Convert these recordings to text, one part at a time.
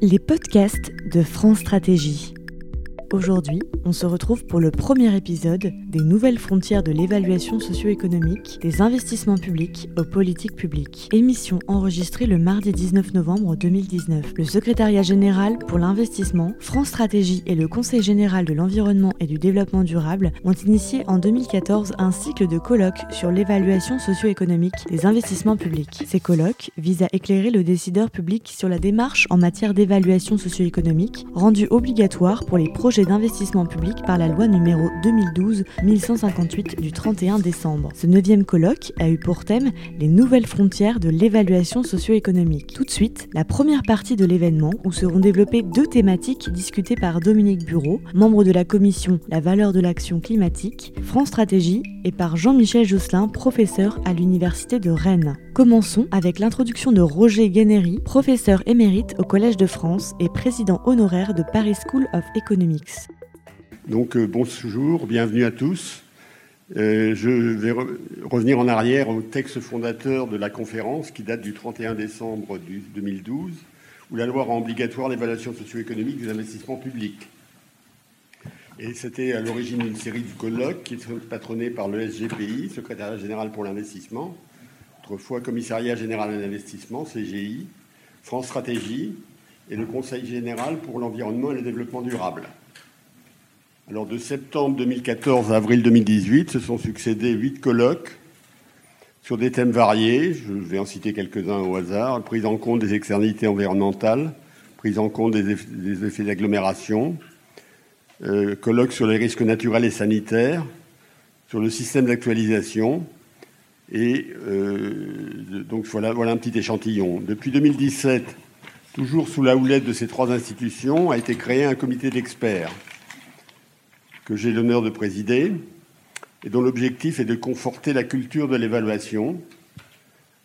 Les podcasts de France Stratégie. Aujourd'hui, on se retrouve pour le premier épisode des nouvelles frontières de l'évaluation socio-économique des investissements publics aux politiques publiques. Émission enregistrée le mardi 19 novembre 2019. Le secrétariat général pour l'investissement, France Stratégie et le Conseil général de l'environnement et du développement durable ont initié en 2014 un cycle de colloques sur l'évaluation socio-économique des investissements publics. Ces colloques visent à éclairer le décideur public sur la démarche en matière d'évaluation socio-économique rendue obligatoire pour les projets d'investissement public par la loi numéro 2012-1158 du 31 décembre. Ce neuvième colloque a eu pour thème les nouvelles frontières de l'évaluation socio-économique. Tout de suite, la première partie de l'événement où seront développées deux thématiques discutées par Dominique Bureau, membre de la commission La valeur de l'action climatique, France Stratégie, et par Jean-Michel Josselin, professeur à l'Université de Rennes. Commençons avec l'introduction de Roger Guénéry, professeur émérite au Collège de France et président honoraire de Paris School of Economics. Donc euh, bonjour, bienvenue à tous. Euh, je vais revenir en arrière au texte fondateur de la conférence qui date du 31 décembre 2012, où la loi rend obligatoire l'évaluation socio-économique des investissements publics. Et c'était à l'origine d'une série de colloques qui sont patronnés par le SGPI, Secrétariat général pour l'investissement, autrefois Commissariat général à l'investissement, CGI, France Stratégie et le Conseil général pour l'environnement et le développement durable. Alors de septembre 2014 à avril 2018, se sont succédés huit colloques sur des thèmes variés. Je vais en citer quelques-uns au hasard. Prise en compte des externalités environnementales, prise en compte des effets, d'agglomération, euh, colloques sur les risques naturels et sanitaires, sur le système d'actualisation. Et euh, donc voilà un petit échantillon. Depuis 2017, toujours sous la houlette de ces trois institutions, a été créé un comité d'experts que j'ai l'honneur de présider et dont l'objectif est de conforter la culture de l'évaluation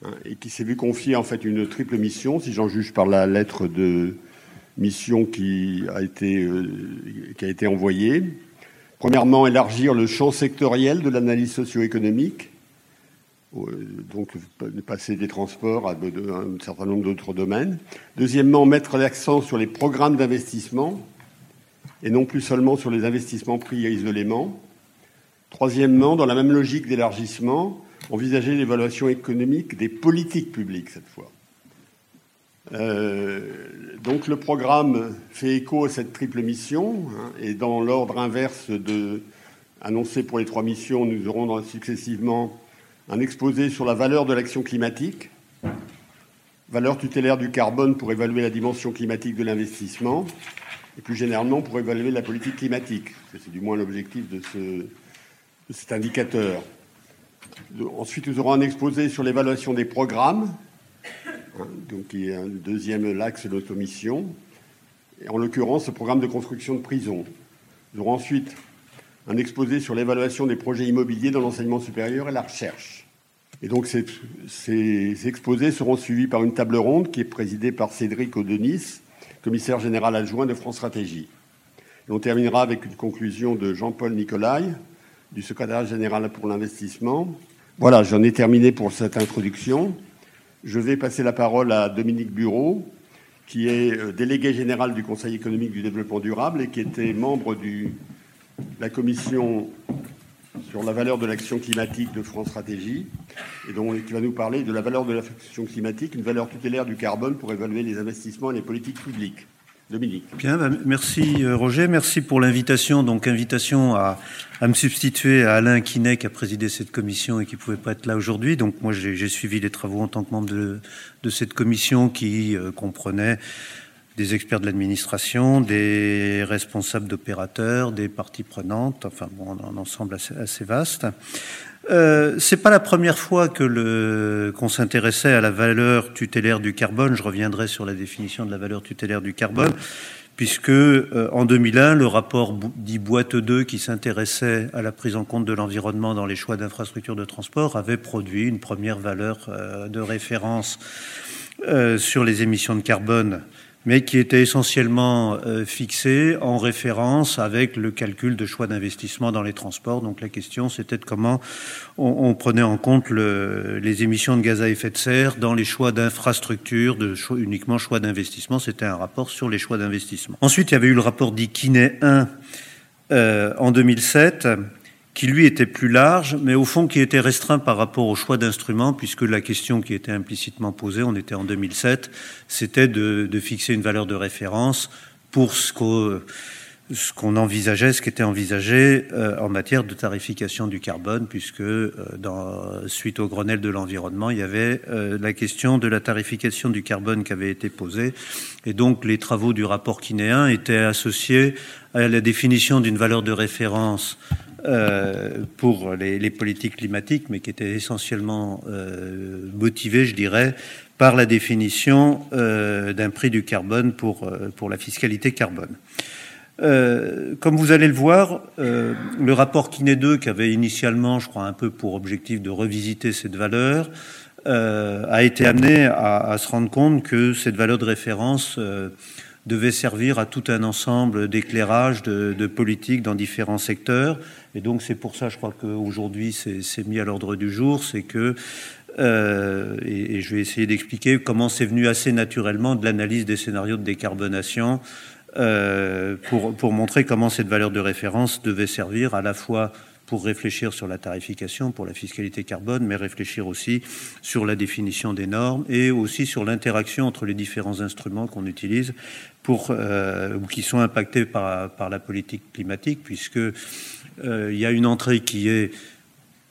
hein, et qui s'est vu confier en fait une triple mission, si j'en juge par la lettre de mission qui a été, euh, qui a été envoyée. Premièrement, élargir le champ sectoriel de l'analyse socio-économique, euh, donc passer des transports à un certain nombre d'autres domaines. Deuxièmement, mettre l'accent sur les programmes d'investissement et non plus seulement sur les investissements pris isolément. Troisièmement, dans la même logique d'élargissement, envisager l'évaluation économique des politiques publiques cette fois. Euh, donc le programme fait écho à cette triple mission hein, et dans l'ordre inverse de annoncé pour les trois missions, nous aurons successivement un exposé sur la valeur de l'action climatique, valeur tutélaire du carbone pour évaluer la dimension climatique de l'investissement, et plus généralement pour évaluer la politique climatique. C'est du moins l'objectif de, cet indicateur. ensuite, nous aurons un exposé sur l'évaluation des programmes, hein, donc qui est un deuxième axe de notre et en l'occurrence le programme de construction de prisons. Nous aurons ensuite un exposé sur l'évaluation des projets immobiliers dans l'enseignement supérieur et la recherche. Et donc ces, ces, exposés seront suivis par une table ronde qui est présidée par Cédric Audenis, commissaire général adjoint de France Stratégie. Et on terminera avec une conclusion de Jean-Paul Nicolai, du secrétaire général pour l'investissement. Voilà, j'en ai terminé pour cette introduction. Je vais passer la parole à Dominique Bureau, qui est euh, délégué général du Conseil économique du développement durable et qui était membre de la commission sur la valeur de l'action climatique de France Stratégie, et qui va nous parler de la valeur de l'action climatique, une valeur tutélaire du carbone pour évaluer les investissements et les politiques publiques. Dominique. Bien, bah, merci euh, Roger, merci pour l'invitation. Donc invitation à, me substituer à Alain Quinet qui a présidé cette commission et qui ne pouvait pas être là aujourd'hui. Donc moi j'ai suivi les travaux en tant que membre de, cette commission qui euh, comprenait des experts de l'administration, des responsables d'opérateurs, des parties prenantes, enfin bon, un ensemble assez, vaste. Euh, c'est pas la première fois que qu'on s'intéressait à la valeur tutélaire du carbone. Je reviendrai sur la définition de la valeur tutélaire du carbone, puisque euh, en 2001, le rapport dit boîte 2 qui s'intéressait à la prise en compte de l'environnement dans les choix d'infrastructures de transport avait produit une première valeur euh, de référence euh, sur les émissions de carbone mais qui était essentiellement euh, fixé en référence avec le calcul de choix d'investissement dans les transports. Donc la question, c'était de comment on, prenait en compte les émissions de gaz à effet de serre dans les choix d'infrastructures, uniquement choix d'investissement. C'était un rapport sur les choix d'investissement. Ensuite, il y avait eu le rapport dit Kinet 1 euh, en 2007 qui lui était plus large, mais au fond qui était restreint par rapport au choix d'instruments, puisque la question qui était implicitement posée, on était en 2007, c'était de, fixer une valeur de référence pour ce qu'on envisageait, ce qui était envisagé euh, en matière de tarification du carbone, puisque euh, dans, suite au Grenelle de l'environnement, il y avait euh, la question de la tarification du carbone qui avait été posée, et donc les travaux du rapport kinéen étaient associés à la définition d'une valeur de référence euh, pour les, politiques climatiques, mais qui était essentiellement euh, motivé, je dirais, par la définition euh, d'un prix du carbone pour, pour la fiscalité carbone. Comme vous allez le voir, le rapport Kiné 2, qui avait initialement, je crois, un peu pour objectif de revisiter cette valeur, a été amené à, se rendre compte que cette valeur de référence devait servir à tout un ensemble d'éclairages de, de politiques dans différents secteurs, et donc c'est pour ça, je crois qu'aujourd'hui c'est mis à l'ordre du jour, c'est que euh, et, je vais essayer d'expliquer comment c'est venu assez naturellement de l'analyse des scénarios de décarbonation euh, pour, montrer comment cette valeur de référence devait servir à la fois pour réfléchir sur la tarification, pour la fiscalité carbone, mais réfléchir aussi sur la définition des normes et aussi sur l'interaction entre les différents instruments qu'on utilise pour, euh, ou qui sont impactés par, par la politique climatique, puisque euh, il y a une entrée qui est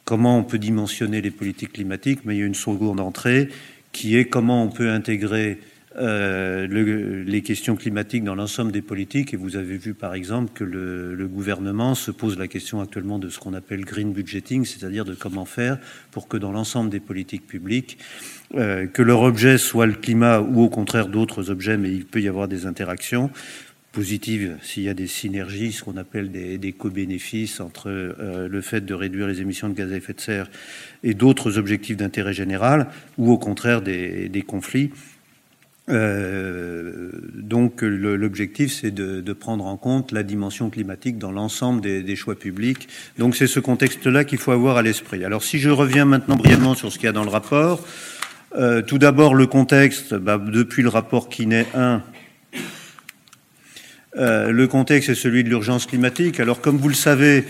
comment on peut dimensionner les politiques climatiques, mais il y a une seconde entrée qui est comment on peut intégrer euh, les questions climatiques dans l'ensemble des politiques. Et vous avez vu par exemple que le, gouvernement se pose la question actuellement de ce qu'on appelle green budgeting, c'est-à-dire de comment faire pour que dans l'ensemble des politiques publiques, euh, que leur objet soit le climat ou au contraire d'autres objets, mais il peut y avoir des interactions, positive s'il y a des synergies, ce qu'on appelle des, des co-bénéfices entre euh, le fait de réduire les émissions de gaz à effet de serre et d'autres objectifs d'intérêt général, ou au contraire des, conflits. Euh, donc l'objectif, c'est de, prendre en compte la dimension climatique dans l'ensemble des, choix publics. Donc c'est ce contexte-là qu'il faut avoir à l'esprit. Alors si je reviens maintenant brièvement sur ce qu'il y a dans le rapport, euh, tout d'abord le contexte, bah, depuis le rapport Kiné 1, euh, le contexte est celui de l'urgence climatique. Alors, comme vous le savez,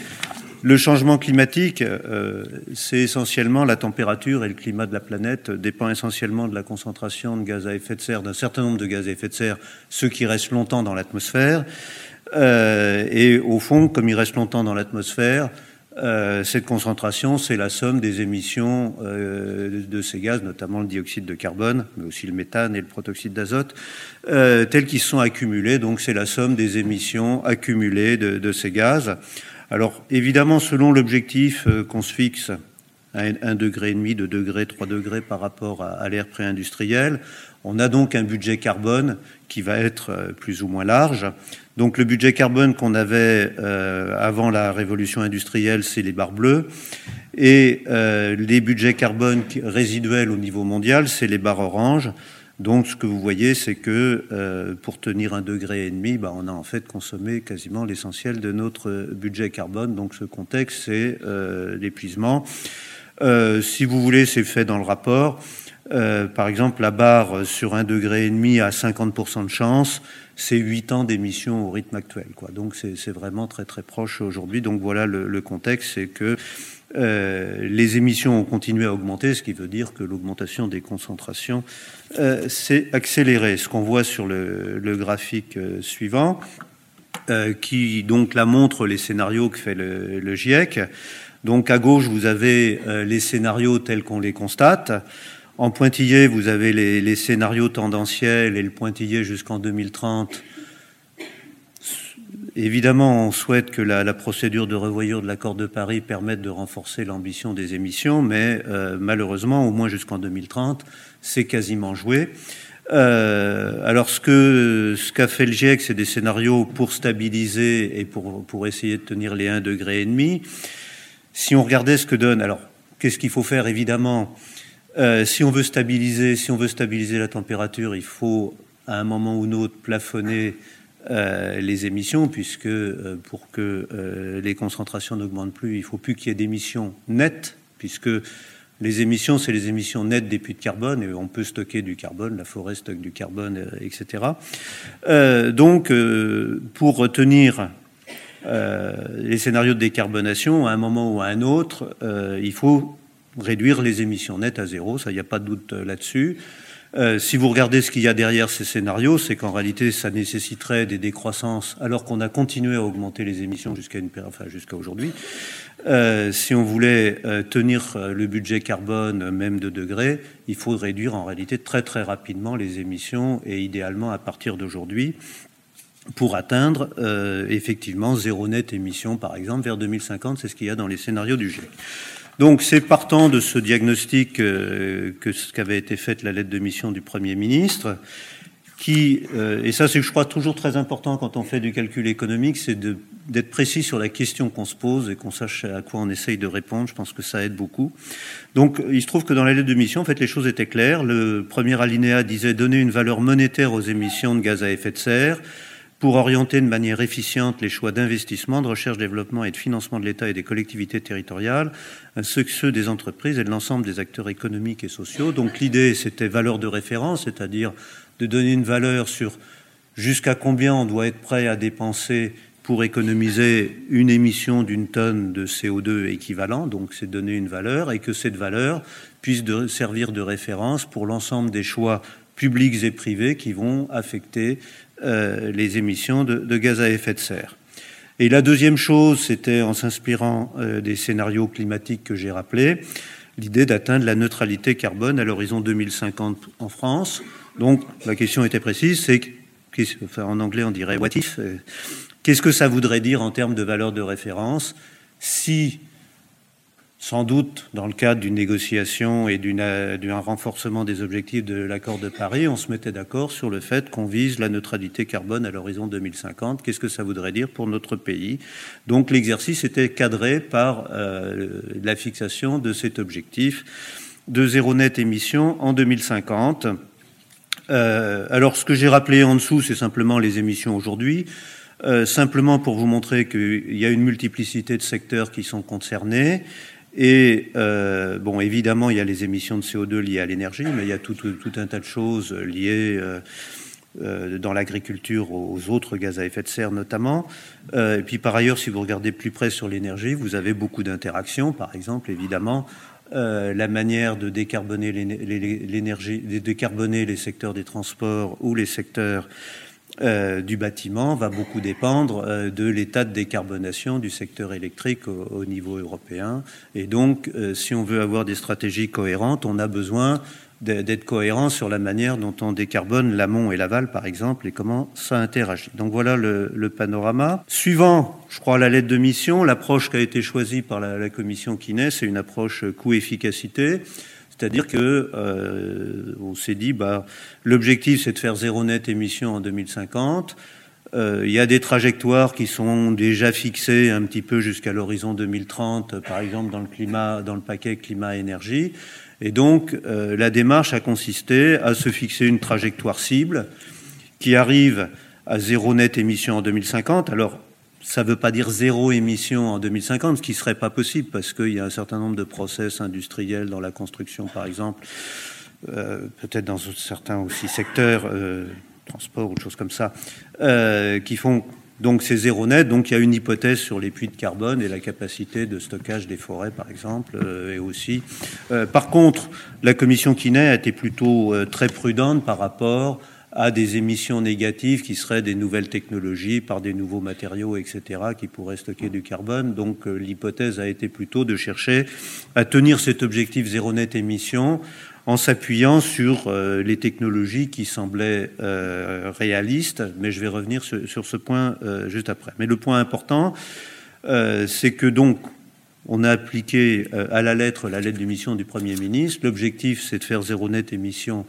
le changement climatique, euh, c'est essentiellement la température et le climat de la planète dépend essentiellement de la concentration de gaz à effet de serre, d'un certain nombre de gaz à effet de serre, ceux qui restent longtemps dans l'atmosphère. Euh, et au fond, comme ils restent longtemps dans l'atmosphère, euh, cette concentration, c'est la somme des émissions de ces gaz, notamment le dioxyde de carbone, mais aussi le méthane et le protoxyde d'azote, tels qu'ils sont accumulés. Donc c'est la somme des émissions accumulées de, ces gaz. Alors évidemment, selon l'objectif qu'on se fixe, à 1,5 degré, de degré, 3 degrés par rapport à, l'ère pré-industrielle, on a donc un budget carbone qui va être plus ou moins large. Donc le budget carbone qu'on avait euh, avant la révolution industrielle, c'est les barres bleues. Et euh, les budgets carbone résiduels au niveau mondial, c'est les barres oranges. Donc ce que vous voyez, c'est que euh, pour tenir un degré et demi, bah, on a en fait consommé quasiment l'essentiel de notre budget carbone. Donc ce contexte, c'est l'épuisement. si vous voulez, c'est fait dans le rapport. par exemple, la barre sur un degré et demi a 50% de chance c'est 8 ans d'émission au rythme actuel. Quoi. Donc c'est vraiment très très proche aujourd'hui. Donc voilà le, contexte, c'est que euh, les émissions ont continué à augmenter, ce qui veut dire que l'augmentation des concentrations euh, s'est accélérée. Ce qu'on voit sur le, graphique euh, suivant, qui donc là montre les scénarios que fait le, GIEC. Donc à gauche, vous avez les scénarios tels qu'on les constate. En pointillé, vous avez les, scénarios tendanciels et le pointillé jusqu'en 2030. Évidemment, on souhaite que la, procédure de revoyure de l'accord de Paris permette de renforcer l'ambition des émissions, mais euh, malheureusement, au moins jusqu'en 2030, c'est quasiment joué. Euh, alors, ce qu'a fait le GIEC, c'est des scénarios pour stabiliser et pour, essayer de tenir les 1,5 degré. Si on regardait ce que donne, alors, qu'est-ce qu'il faut faire Évidemment, euh, si on veut stabiliser, si on veut stabiliser la température, il faut à un moment ou un autre plafonner les émissions, puisque pour que les concentrations n'augmentent plus, il faut plus qu'il y ait d'émissions nettes, puisque les émissions, c'est les émissions nettes des puits de carbone, et on peut stocker du carbone, la forêt stocke du carbone, etc. donc, pour retenir les scénarios de décarbonation, à un moment ou à un autre, il faut réduire les émissions nettes à zéro, ça, il n'y a pas de doute euh, là-dessus. Euh, si vous regardez ce qu'il y a derrière ces scénarios, c'est qu'en réalité, ça nécessiterait des décroissances, alors qu'on a continué à augmenter les émissions jusqu'à enfin, jusqu'à aujourd'hui. Euh, si on voulait euh, tenir le budget carbone même de degrés, il faut réduire en réalité très très rapidement les émissions et idéalement à partir d'aujourd'hui pour atteindre effectivement zéro net émission, par exemple, vers 2050. C'est ce qu'il y a dans les scénarios du GIEC. Donc c'est partant de ce diagnostic euh, que ce qu'avait été fait la lettre de mission du Premier ministre, qui, euh, et ça c'est je crois toujours très important quand on fait du calcul économique, c'est d'être précis sur la question qu'on se pose et qu'on sache à quoi on essaye de répondre. Je pense que ça aide beaucoup. Donc il se trouve que dans la lettre de mission, en fait, les choses étaient claires. Le premier alinéa disait donner une valeur monétaire aux émissions de gaz à effet de serre pour orienter de manière efficiente les choix d'investissement, de recherche, développement et de financement de l'État et des collectivités territoriales, ceux des entreprises et de l'ensemble des acteurs économiques et sociaux. Donc l'idée, c'était valeur de référence, c'est-à-dire de donner une valeur sur jusqu'à combien on doit être prêt à dépenser pour économiser une émission d'une tonne de CO2 équivalent, donc c'est donner une valeur, et que cette valeur puisse servir de référence pour l'ensemble des choix publics et privés qui vont affecter euh, les émissions de, gaz à effet de serre. Et la deuxième chose, c'était en s'inspirant euh, des scénarios climatiques que j'ai rappelés, l'idée d'atteindre la neutralité carbone à l'horizon 2050 en France. Donc la question était précise, c'est en anglais on dirait what if euh, Qu'est-ce que ça voudrait dire en termes de valeur de référence si sans doute, dans le cadre d'une négociation et d'un renforcement des objectifs de l'accord de Paris, on se mettait d'accord sur le fait qu'on vise la neutralité carbone à l'horizon 2050. Qu'est-ce que ça voudrait dire pour notre pays? Donc l'exercice était cadré par euh, la fixation de cet objectif de zéro net émission en 2050. Euh, alors ce que j'ai rappelé en dessous, c'est simplement les émissions aujourd'hui. Euh, simplement pour vous montrer qu'il y a une multiplicité de secteurs qui sont concernés. Et euh, bon, évidemment, il y a les émissions de CO2 liées à l'énergie, mais il y a tout, un tas de choses liées euh, euh, dans l'agriculture aux autres gaz à effet de serre notamment. Et puis par ailleurs, si vous regardez plus près sur l'énergie, vous avez beaucoup d'interactions. Par exemple, évidemment, la manière de décarboner l'énergie, de décarboner les secteurs des transports ou les secteurs euh, du bâtiment va beaucoup dépendre euh, de l'état de décarbonation du secteur électrique au, niveau européen. Et donc, euh, si on veut avoir des stratégies cohérentes, on a besoin d'être cohérent sur la manière dont on décarbone l'amont et l'aval, par exemple, et comment ça interagit. Donc voilà le, panorama. Suivant, je crois, la lettre de mission, l'approche qui a été choisie par la, la commission Kiné, c'est une approche coût-efficacité. C'est-à-dire que euh, on s'est dit, bah, l'objectif c'est de faire zéro net émission en 2050. Euh, il y a des trajectoires qui sont déjà fixées un petit peu jusqu'à l'horizon 2030, par exemple dans le climat, dans le paquet climat-énergie. Et donc, euh, la démarche a consisté à se fixer une trajectoire cible qui arrive à zéro net émission en 2050. Alors, ça ne veut pas dire zéro émission en 2050, ce qui ne serait pas possible parce qu'il y a un certain nombre de process industriels dans la construction, par exemple, euh, peut-être dans certains aussi secteurs, euh, transport ou choses comme ça, euh, qui font donc c'est zéro net. Donc il y a une hypothèse sur les puits de carbone et la capacité de stockage des forêts, par exemple, euh, et aussi. Par contre, la commission Kiné a été plutôt très prudente par rapport à des émissions négatives qui seraient des nouvelles technologies par des nouveaux matériaux, etc., qui pourraient stocker du carbone. Donc euh, l'hypothèse a été plutôt de chercher à tenir cet objectif zéro net émission en s'appuyant sur euh, les technologies qui semblaient euh, réalistes, mais je vais revenir sur, ce point juste après. Mais le point important, c'est que donc on a appliqué à la lettre la lettre d'émission du Premier ministre. L'objectif, c'est de faire zéro net émission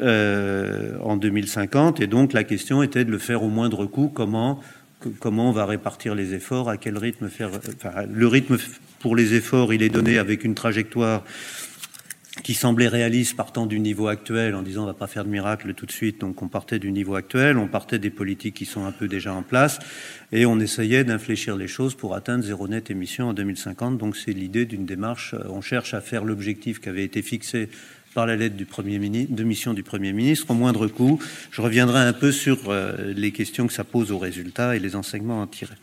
euh, en 2050. Et donc la question était de le faire au moindre coût. Comment, comment on va répartir les efforts À quel rythme faire enfin, Le rythme pour les efforts, il est donné avec une trajectoire qui semblait réaliste partant du niveau actuel en disant on va pas faire de miracle tout de suite, donc on partait du niveau actuel, on partait des politiques qui sont un peu déjà en place et on essayait d'infléchir les choses pour atteindre zéro net émission en 2050. Donc c'est l'idée d'une démarche, on cherche à faire l'objectif qui avait été fixé par la lettre de mission du Premier ministre au moindre coût. Je reviendrai un peu sur euh, les questions que ça pose aux résultats et les enseignements à en tirer.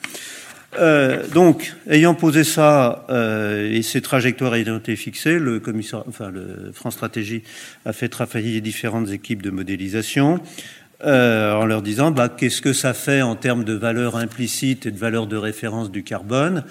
Euh, donc, ayant posé ça euh, et ces trajectoires ayant été fixées, le commissaire, enfin, le France Stratégie a fait travailler différentes équipes de modélisation en leur disant bah, qu'est-ce que ça fait en termes de valeur implicite et de valeur de référence du carbone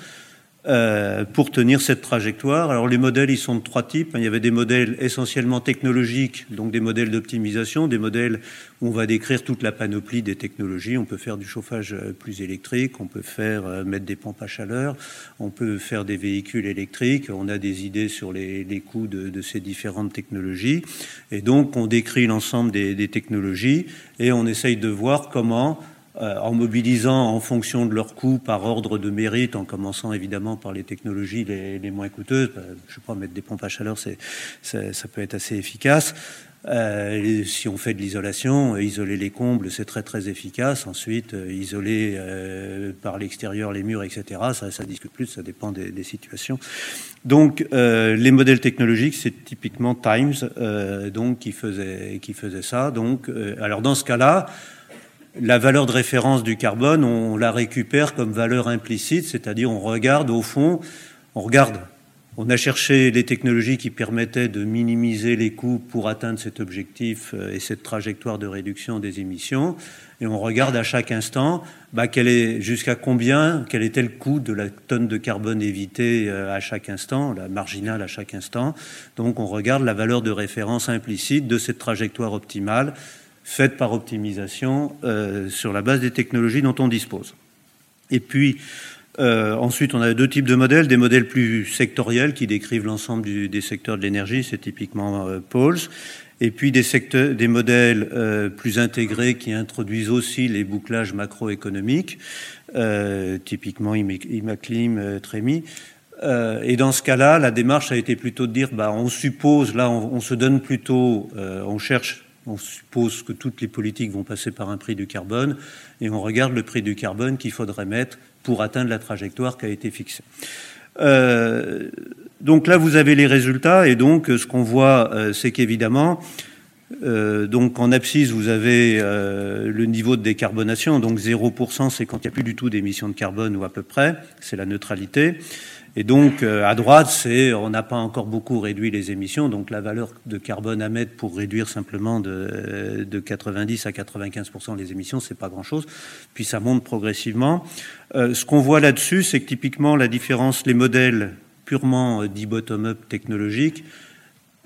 euh, pour tenir cette trajectoire. Alors les modèles, ils sont de trois types. Il y avait des modèles essentiellement technologiques, donc des modèles d'optimisation, des modèles où on va décrire toute la panoplie des technologies. On peut faire du chauffage euh, plus électrique, on peut faire euh, mettre des pompes à chaleur, on peut faire des véhicules électriques. On a des idées sur les, coûts de, ces différentes technologies. Et donc on décrit l'ensemble des, des technologies et on essaye de voir comment en mobilisant en fonction de leurs coûts par ordre de mérite, en commençant évidemment par les technologies les, moins coûteuses. Euh, je sais pas, mettre des pompes à chaleur, c'est, ça peut être assez efficace. Euh, si on fait de l'isolation, isoler les combles, c'est très très efficace. Ensuite, euh, isoler euh, par l'extérieur les murs, etc. Ça, ça discute plus, ça dépend des, situations. Donc, euh, les modèles technologiques, c'est typiquement Times, donc qui faisait qui faisait ça. Donc, alors dans ce cas-là la valeur de référence du carbone, on la récupère comme valeur implicite, c'est-à-dire on regarde au fond, on regarde, on a cherché les technologies qui permettaient de minimiser les coûts pour atteindre cet objectif euh, et cette trajectoire de réduction des émissions, et on regarde à chaque instant bah, est, jusqu'à combien, quel était le coût de la tonne de carbone évitée euh, à chaque instant, la marginale à chaque instant. Donc on regarde la valeur de référence implicite de cette trajectoire optimale faite par optimisation euh, sur la base des technologies dont on dispose. Et puis, euh, ensuite, on a deux types de modèles, des modèles plus sectoriels qui décrivent l'ensemble des secteurs de l'énergie, c'est typiquement euh, Pauls, et puis des, modèles euh, plus intégrés qui introduisent aussi les bouclages macroéconomiques, typiquement Imaclim. Euh, et dans ce cas-là, la démarche a été plutôt de dire, bah, on suppose, là, on se donne plutôt, on cherche on suppose que toutes les politiques vont passer par un prix du carbone et on regarde le prix du carbone qu'il faudrait mettre pour atteindre la trajectoire qui a été fixée. Euh, donc là, vous avez les résultats et donc ce qu'on voit, euh, c'est qu'évidemment, euh, en abscisse, vous avez euh, le niveau de décarbonation. Donc 0%, c'est quand il n'y a plus du tout d'émissions de carbone ou à peu près, c'est la neutralité. Et donc, euh, à droite, c'est on n'a pas encore beaucoup réduit les émissions, donc la valeur de carbone à mettre pour réduire simplement de, de 90 à 95% les émissions, c'est pas grand-chose. Puis ça monte progressivement. Euh, ce qu'on voit là-dessus, c'est que typiquement la différence, les modèles purement euh, dit bottom-up technologiques,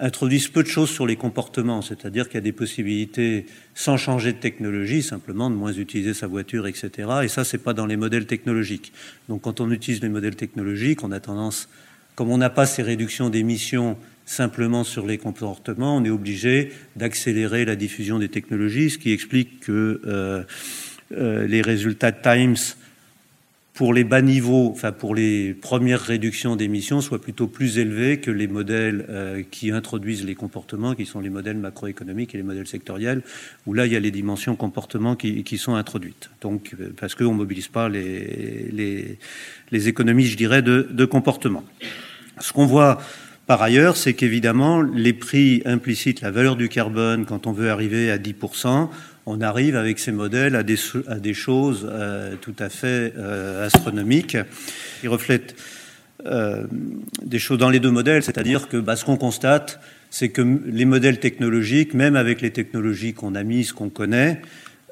introduisent peu de choses sur les comportements, c'est-à-dire qu'il y a des possibilités, sans changer de technologie, simplement de moins utiliser sa voiture, etc. Et ça, c'est pas dans les modèles technologiques. Donc, quand on utilise les modèles technologiques, on a tendance, comme on n'a pas ces réductions d'émissions simplement sur les comportements, on est obligé d'accélérer la diffusion des technologies, ce qui explique que euh, euh, les résultats Times pour les bas niveaux, enfin pour les premières réductions d'émissions, soient plutôt plus élevés que les modèles euh, qui introduisent les comportements, qui sont les modèles macroéconomiques et les modèles sectoriels, où là il y a les dimensions comportement qui, qui sont introduites. Donc euh, parce qu'on mobilise pas les, les, les, économies, je dirais, de, de comportement. Ce qu'on voit par ailleurs, c'est qu'évidemment les prix implicites, la valeur du carbone, quand on veut arriver à 10 on arrive avec ces modèles à des, choses euh, tout à fait euh, astronomiques qui reflètent euh, des choses dans les deux modèles, c'est-à-dire que bah, ce qu'on constate, c'est que les modèles technologiques, même avec les technologies qu'on a mises, qu'on connaît,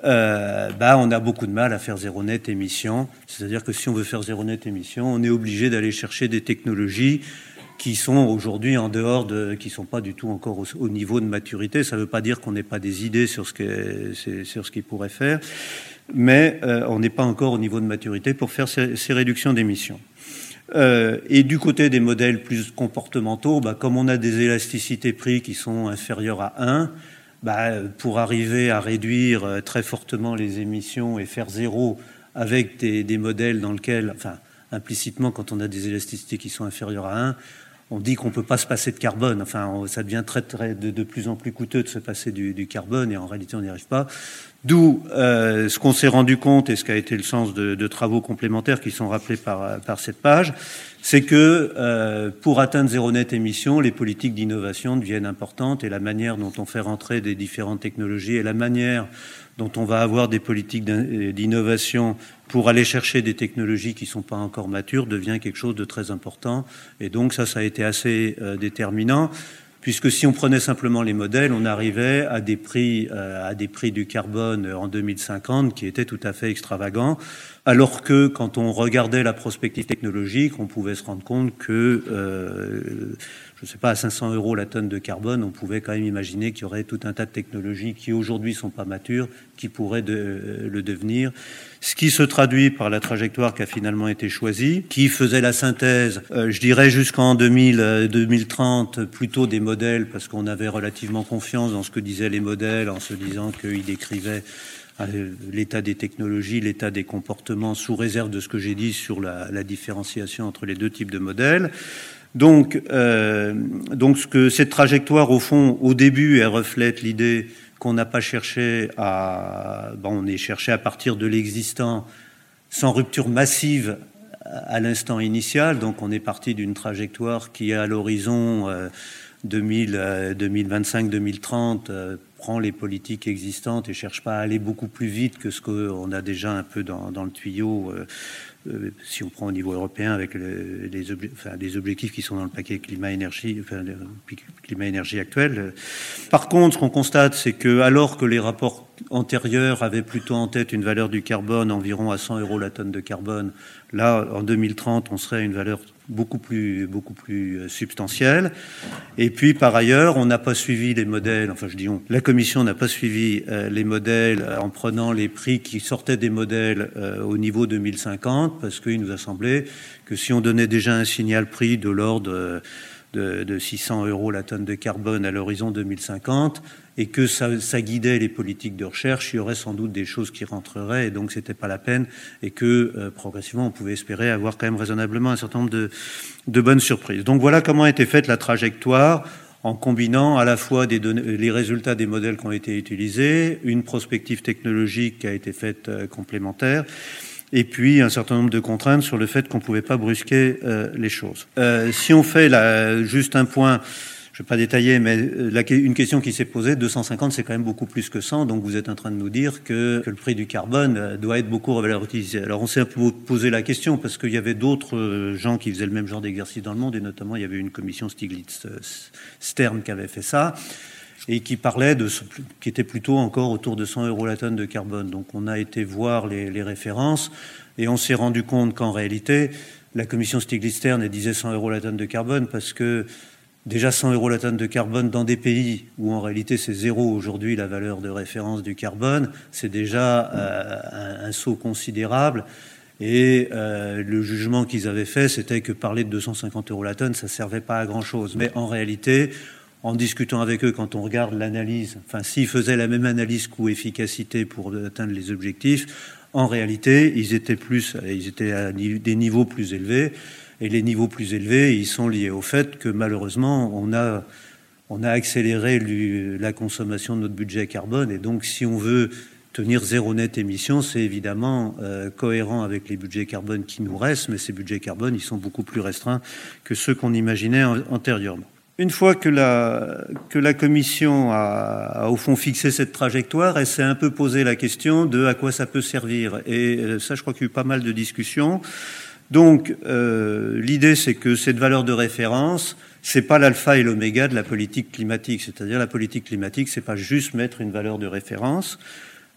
bah, on a beaucoup de mal à faire zéro net émission. C'est-à-dire que si on veut faire zéro net émission, on est obligé d'aller chercher des technologies qui sont aujourd'hui en dehors de, qui sont pas du tout encore au, au niveau de maturité. Ça ne veut pas dire qu'on n'ait pas des idées sur ce qu'ils sur ce qu'ils pourraient faire, mais euh, on n'est pas encore au niveau de maturité pour faire ces, ces réductions d'émissions. Euh, et du côté des modèles plus comportementaux, bah, comme on a des élasticités prix qui sont inférieures à 1, bah, pour arriver à réduire euh, très fortement les émissions et faire zéro avec des, des modèles dans lesquels, enfin, implicitement, quand on a des élasticités qui sont inférieures à 1, on dit qu'on ne peut pas se passer de carbone. Enfin, ça devient très, très de, plus en plus coûteux de se passer du, carbone et en réalité, on n'y arrive pas. D'où euh, ce qu'on s'est rendu compte et ce qui a été le sens de, travaux complémentaires qui sont rappelés par, par cette page, c'est que euh, pour atteindre zéro net émission, les politiques d'innovation deviennent importantes et la manière dont on fait rentrer des différentes technologies et la manière dont on va avoir des politiques d'innovation pour aller chercher des technologies qui ne sont pas encore matures devient quelque chose de très important. Et donc ça, ça a été assez euh, déterminant, puisque si on prenait simplement les modèles, on arrivait à des prix, euh, du carbone en 2050 qui étaient tout à fait extravagants, alors que quand on regardait la prospective technologique, on pouvait se rendre compte que euh, je ne sais pas, à 500 euros la tonne de carbone, on pouvait quand même imaginer qu'il y aurait tout un tas de technologies qui aujourd'hui sont pas matures, qui pourraient euh, le devenir. Ce qui se traduit par la trajectoire qui a finalement été choisie, qui faisait la synthèse, euh, je dirais jusqu'en 2030, euh, plutôt des modèles, parce qu'on avait relativement confiance dans ce que disaient les modèles, en se disant qu'ils décrivaient l'état des technologies, l'état des comportements, sous réserve de ce que j'ai dit sur la différenciation entre les deux types de modèles. Donc, euh, donc ce que cette trajectoire, au fond, au début, elle reflète l'idée qu'on n'a pas cherché à, bon, on est cherché à partir de l'existant, sans rupture massive à l'instant initial. Donc, on est parti d'une trajectoire qui, à l'horizon 2025-2030, euh, euh, prend les politiques existantes et cherche pas à aller beaucoup plus vite que ce qu'on a déjà un peu dans, dans le tuyau euh, si on prend au niveau européen avec les, objectifs qui sont dans le paquet climat-énergie, enfin, climat-énergie actuel. Par contre, ce qu'on constate, c'est que alors que les rapports antérieurs avaient plutôt en tête une valeur du carbone environ à 100 euros la tonne de carbone, là, en 2030, on serait à une valeur beaucoup plus, beaucoup plus euh, substantielle. Et puis, par ailleurs, on n'a pas suivi les modèles, enfin, je dis la Commission n'a pas suivi euh, les modèles en prenant les prix qui sortaient des modèles euh, au niveau 2050, parce qu'il nous a semblé que si on donnait déjà un signal prix de l'ordre de 600 euros la tonne de carbone à l'horizon 2050, et que ça, guidait les politiques de recherche, il y aurait sans doute des choses qui rentreraient, et donc c'était pas la peine, et que euh, progressivement on pouvait espérer avoir quand même raisonnablement un certain nombre de, bonnes surprises. Donc voilà comment a été faite la trajectoire en combinant à la fois données, les résultats des modèles qui ont été utilisés, une prospective technologique qui a été faite euh, complémentaire, et puis un certain nombre de contraintes sur le fait qu'on ne pouvait pas brusquer euh, les choses. Euh, si on fait juste un point je ne vais pas détailler, mais euh, une question qui s'est posée, 250, c'est quand même beaucoup plus que 100, donc vous êtes en train de nous dire que, que le prix du carbone euh, doit être beaucoup revalorisé. Alors on s'est posé la question parce qu'il y avait d'autres euh, gens qui faisaient le même genre d'exercice dans le monde, et notamment il y avait une commission Stiglitz-Stern qui avait fait ça et qui parlait de ce, qui était plutôt encore autour de 100 euros la tonne de carbone. Donc on a été voir les, les références et on s'est rendu compte qu'en réalité, la commission Stiglitz-Stern disait 100 euros la tonne de carbone parce que déjà 100 euros la tonne de carbone dans des pays où en réalité c'est zéro aujourd'hui la valeur de référence du carbone, c'est déjà euh, un, saut considérable. Et euh, le jugement qu'ils avaient fait, c'était que parler de 250 euros la tonne, ça servait pas à grand chose. Mais en réalité, en discutant avec eux, quand on regarde l'analyse, enfin s'ils faisaient la même analyse coût-efficacité pour atteindre les objectifs, en réalité, ils étaient plus, ils étaient à des niveaux plus élevés. Et les niveaux plus élevés, ils sont liés au fait que malheureusement, on a, on a accéléré la consommation de notre budget carbone. Et donc, si on veut tenir zéro net émission, c'est évidemment euh, cohérent avec les budgets carbone qui nous restent, mais ces budgets carbone, ils sont beaucoup plus restreints que ceux qu'on imaginait antérieurement. Une fois que la, que la Commission a, au fond fixé cette trajectoire, elle s'est un peu posé la question de à quoi ça peut servir. Et euh, ça, je crois qu'il y a eu pas mal de discussions. Donc, euh, l'idée, c'est que cette valeur de référence, c'est pas l'alpha et l'oméga de la politique climatique. C'est-à-dire, la politique climatique, c'est pas juste mettre une valeur de référence.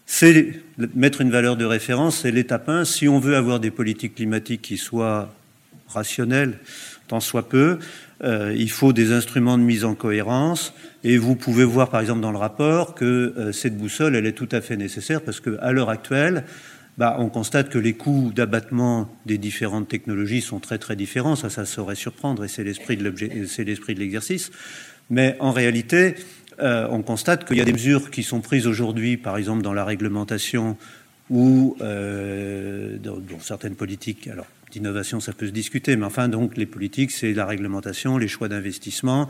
C'est mettre une valeur de référence, c'est l'étape 1. Si on veut avoir des politiques climatiques qui soient rationnelles, tant soit peu, euh, il faut des instruments de mise en cohérence. Et vous pouvez voir, par exemple, dans le rapport, que euh, cette boussole, elle est tout à fait nécessaire parce qu'à l'heure actuelle, bah, on constate que les coûts d'abattement des différentes technologies sont très très différents. Ça, ça saurait surprendre et c'est l'esprit de l'exercice. Mais en réalité, euh, on constate qu'il y a des mesures qui sont prises aujourd'hui, par exemple dans la réglementation ou euh, dans, certaines politiques. Alors, d'innovation, ça peut se discuter, mais enfin, donc, les politiques, c'est la réglementation, les choix d'investissement.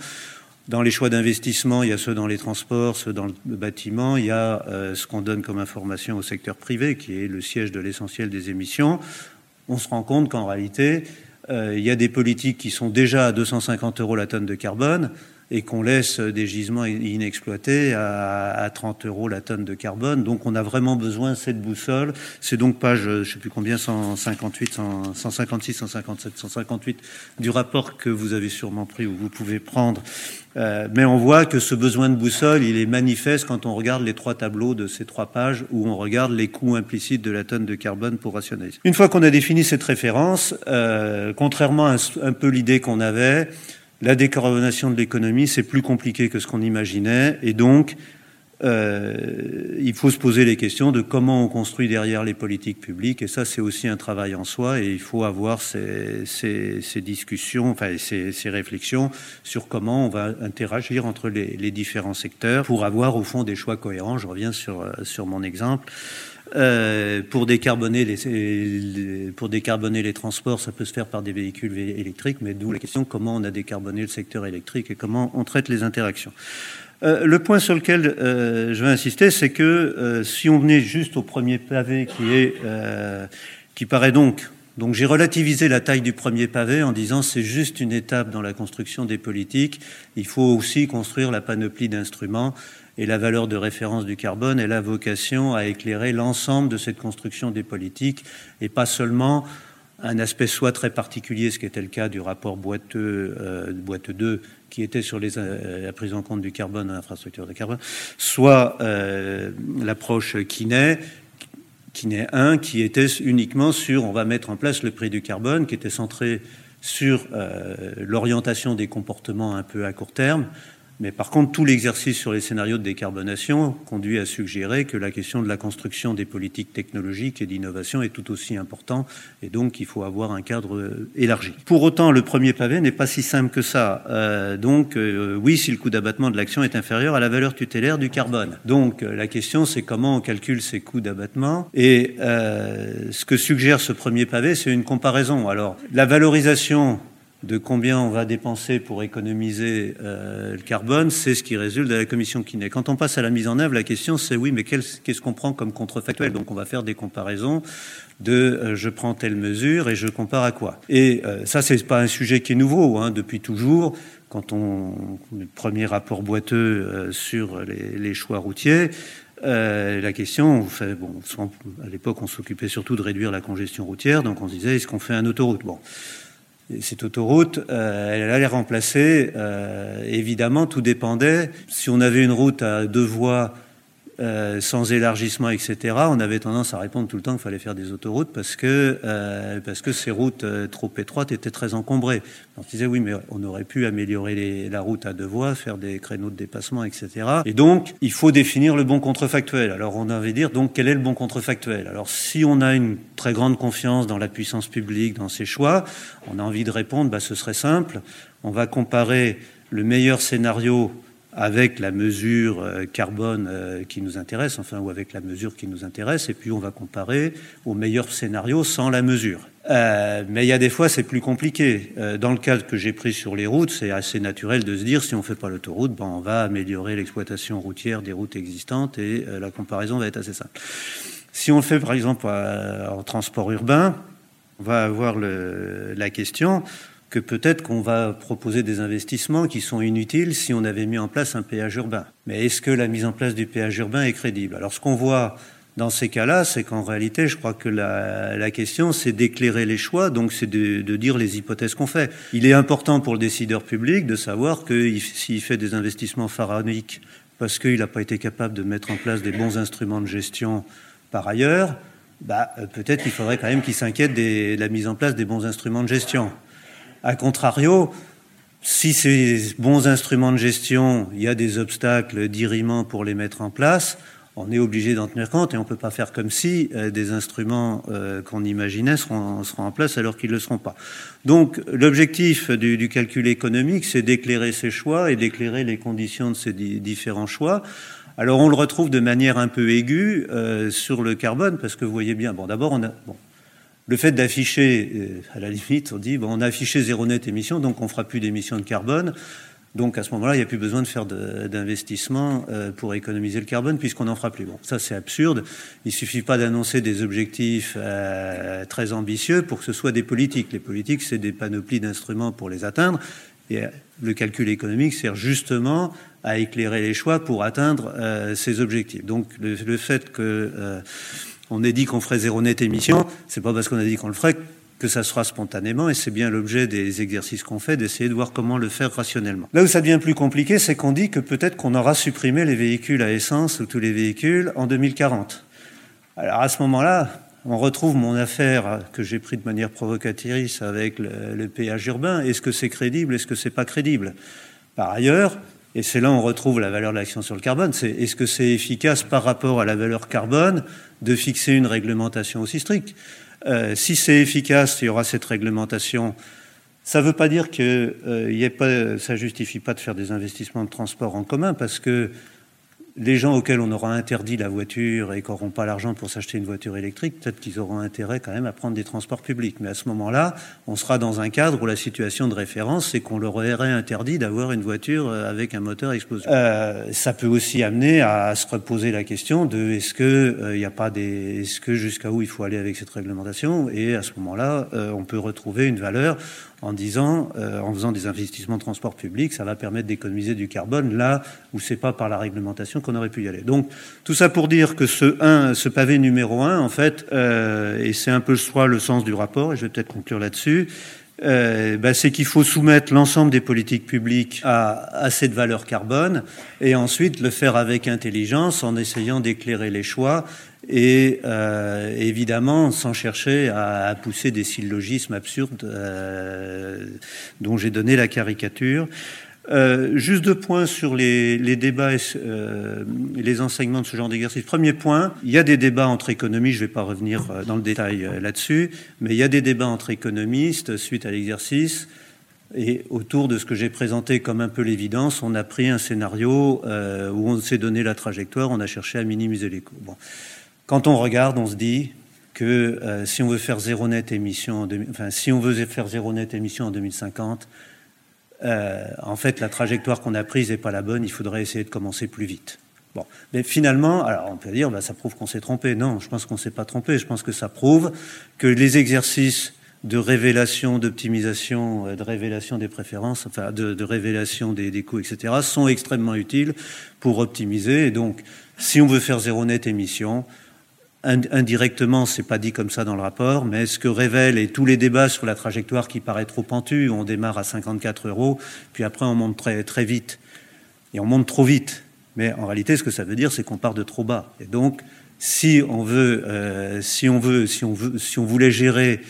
Dans les choix d'investissement, il y a ceux dans les transports, ceux dans le bâtiment, il y a euh, ce qu'on donne comme information au secteur privé, qui est le siège de l'essentiel des émissions. On se rend compte qu'en réalité, euh, il y a des politiques qui sont déjà à 250 euros la tonne de carbone, et qu'on laisse des gisements inexploités à, 30 euros la tonne de carbone. Donc on a vraiment besoin de cette boussole. C'est donc page, je ne sais plus combien, 158, 156, 157, 158 du rapport que vous avez sûrement pris ou vous pouvez prendre. Euh, mais on voit que ce besoin de boussole, il est manifeste quand on regarde les trois tableaux de ces trois pages où on regarde les coûts implicites de la tonne de carbone pour rationaliser. Une fois qu'on a défini cette référence, euh, contrairement à un peu l'idée qu'on avait, la décarbonation de l'économie, c'est plus compliqué que ce qu'on imaginait. Et donc, euh, il faut se poser les questions de comment on construit derrière les politiques publiques. Et ça, c'est aussi un travail en soi. Et il faut avoir ces, discussions, enfin ces, réflexions sur comment on va interagir entre les, différents secteurs pour avoir au fond des choix cohérents. Je reviens sur, sur mon exemple. Euh, pour, décarboner les, transports, ça peut se faire par des véhicules électriques, mais d'où la question comment on a décarboné le secteur électrique et comment on traite les interactions. Euh, le point sur lequel euh, je veux insister, c'est que si on venait juste au premier pavé qui qui paraît donc donc j'ai relativisé la taille du premier pavé en disant c'est juste une étape dans la construction des politiques. Il faut aussi construire la panoplie d'instruments et la valeur de référence du carbone, elle a vocation à éclairer l'ensemble de cette construction des politiques et pas seulement un aspect soit très particulier, ce qui était le cas du rapport boiteux, euh, boîte 2, qui était sur euh, la prise en compte du carbone dans l'infrastructure de carbone, soit euh, l'approche Kiné, Kiné 1, qui était uniquement sur on va mettre en place le prix du carbone, qui était centré sur l'orientation des comportements un peu à court terme, mais par contre, tout l'exercice sur les scénarios de décarbonation conduit à suggérer que la question de la construction des politiques technologiques et d'innovation est tout aussi important, et donc il faut avoir un cadre euh, élargi. Pour autant, le premier pavé n'est pas si simple que ça. Euh, donc, euh, oui, si le coût d'abattement de l'action est inférieur à la valeur tutélaire du carbone. Donc, la question, c'est comment on calcule ces coûts d'abattement. Et ce que suggère ce premier pavé, c'est une comparaison. Alors, la valorisation de combien on va dépenser pour économiser euh, le carbone, c'est ce qui résulte de la commission Kiné. Quand on passe à la mise en œuvre, la question c'est oui, mais qu'est-ce qu'on prend comme contrefactuel? Donc on va faire des comparaisons de euh, je prends telle mesure et je compare à quoi. Et euh, ça, c'est pas un sujet qui est nouveau hein, depuis toujours. Quand on le premier rapport boiteux sur les, choix routiers, la question, fait, bon, à l'époque, on s'occupait surtout de réduire la congestion routière, donc on se disait est-ce qu'on fait un autoroute? Bon, cette autoroute, euh, elle allait remplacer, euh, évidemment, tout dépendait. Si on avait une route à deux voies euh, sans élargissement, etc., on avait tendance à répondre tout le temps qu'il fallait faire des autoroutes parce que, euh, parce que ces routes euh, trop étroites étaient très encombrées. On disait oui, mais on aurait pu améliorer la route à deux voies, faire des créneaux de dépassement, etc. Et donc, il faut définir le bon contrefactuel. Alors, on avait dire donc quel est le bon contrefactuel? Alors, si on a une très grande confiance dans la puissance publique, dans ses choix, on a envie de répondre, bah, ce serait simple. On va comparer le meilleur scénario avec la mesure euh, carbone euh, qui nous intéresse, enfin, ou avec la mesure qui nous intéresse, et puis on va comparer au meilleur scénario sans la mesure. Euh, mais il y a des fois, c'est plus compliqué. dans le cas que j'ai pris sur les routes, c'est assez naturel de se dire, si on ne fait pas l'autoroute, ben, on va améliorer l'exploitation routière des routes existantes, et la comparaison va être assez simple. Si on le fait, par exemple, en transport urbain, on va avoir la question, que peut-être qu'on va proposer des investissements qui sont inutiles si on avait mis en place un péage urbain. Mais est-ce que la mise en place du péage urbain est crédible? Alors ce qu'on voit dans ces cas-là, c'est qu'en réalité, je crois que la, question, c'est d'éclairer les choix, donc c'est de, dire les hypothèses qu'on fait. Il est important pour le décideur public de savoir que s'il fait des investissements pharaoniques parce qu'il n'a pas été capable de mettre en place des bons instruments de gestion par ailleurs, bah, peut-être qu'il faudrait quand même qu'il s'inquiète de la mise en place des bons instruments de gestion. A contrario, si ces bons instruments de gestion, il y a des obstacles dirimants pour les mettre en place, on est obligé d'en tenir compte et on ne peut pas faire comme si euh, des instruments euh, qu'on imaginait seront, en place alors qu'ils ne le seront pas. Donc l'objectif du, calcul économique, c'est d'éclairer ces choix et d'éclairer les conditions de ces différents choix. Alors on le retrouve de manière un peu aiguë euh, sur le carbone parce que vous voyez bien, bon d'abord on a... le fait d'afficher, euh, à la limite, on dit, bon, on a affiché zéro net émission, donc on fera plus d'émissions de carbone. Donc à ce moment-là, il n'y a plus besoin de faire d'investissement euh, pour économiser le carbone puisqu'on n'en fera plus. Bon, ça c'est absurde. Il suffit pas d'annoncer des objectifs euh, très ambitieux pour que ce soit des politiques. Les politiques, c'est des panoplies d'instruments pour les atteindre. Et le calcul économique sert justement à éclairer les choix pour atteindre ces objectifs. Donc le fait que on ait dit qu'on ferait zéro net émission, c'est pas parce qu'on a dit qu'on le ferait que ça sera spontanément, et c'est bien l'objet des exercices qu'on fait, d'essayer de voir comment le faire rationnellement. Là où ça devient plus compliqué, c'est qu'on dit que peut-être qu'on aura supprimé les véhicules à essence ou tous les véhicules en 2040. Alors à ce moment-là, on retrouve mon affaire que j'ai pris de manière provocatrice avec le, le péage urbain. Est-ce que c'est crédible? Est-ce que c'est pas crédible? Par ailleurs, et c'est là où on retrouve la valeur de l'action sur le carbone. C'est est-ce que c'est efficace par rapport à la valeur carbone de fixer une réglementation aussi stricte? Euh, Si c'est efficace, il y aura cette réglementation. Ça ne veut pas dire que euh, y ait pas, ça justifie pas de faire des investissements de transport en commun, parce que les gens auxquels on aura interdit la voiture et qui n'auront pas l'argent pour s'acheter une voiture électrique, peut-être qu'ils auront intérêt quand même à prendre des transports publics. Mais à ce moment-là, on sera dans un cadre où la situation de référence, c'est qu'on leur aurait interdit d'avoir une voiture euh, avec un moteur explosif. Euh, ça peut aussi amener à se reposer la question de est-ce que il euh, n'y a pas des, est-ce que jusqu'à où il faut aller avec cette réglementation? Et à ce moment-là, euh, on peut retrouver une valeur en disant, euh, en faisant des investissements de transport public, ça va permettre d'économiser du carbone là où c'est pas par la réglementation qu'on aurait pu y aller. Donc tout ça pour dire que ce 1, ce pavé numéro 1, en fait, euh, et c'est un peu le sens du rapport, et je vais peut-être conclure là-dessus, euh, bah, c'est qu'il faut soumettre l'ensemble des politiques publiques à, cette valeur carbone et ensuite le faire avec intelligence en essayant d'éclairer les choix et euh, évidemment sans chercher à, pousser des syllogismes absurdes euh, dont j'ai donné la caricature. Euh, juste deux points sur les, débats et euh, les enseignements de ce genre d'exercice. Premier point, il y a des débats entre économistes, je ne vais pas revenir euh, dans le détail euh, là-dessus, mais il y a des débats entre économistes suite à l'exercice. Et autour de ce que j'ai présenté comme un peu l'évidence, on a pris un scénario où on s'est donné la trajectoire, on a cherché à minimiser les coûts. Bon. Quand on regarde, on se dit que euh, si on veut faire zéro net émission, en 2000, enfin si on veut faire zéro net émission en 2050, euh, en fait, la trajectoire qu'on a prise n'est pas la bonne, il faudrait essayer de commencer plus vite. Bon, mais finalement, alors on peut dire, bah, ça prouve qu'on s'est trompé. Non, je pense qu'on s'est pas trompé. Je pense que ça prouve que les exercices de révélation, d'optimisation, euh, de révélation des préférences, enfin de, révélation des, coûts, etc., sont extrêmement utiles pour optimiser. Et donc, si on veut faire zéro net émission, indirectement, c'est pas dit comme ça dans le rapport, mais ce que révèlent et tous les débats sur la trajectoire qui paraît trop pentue, on démarre à 54 euros, puis après on monte très, très vite, et on monte trop vite. Mais en réalité, ce que ça veut dire, c'est qu'on part de trop bas. Et donc, si on veut, euh, si on veut, si on voulait gérer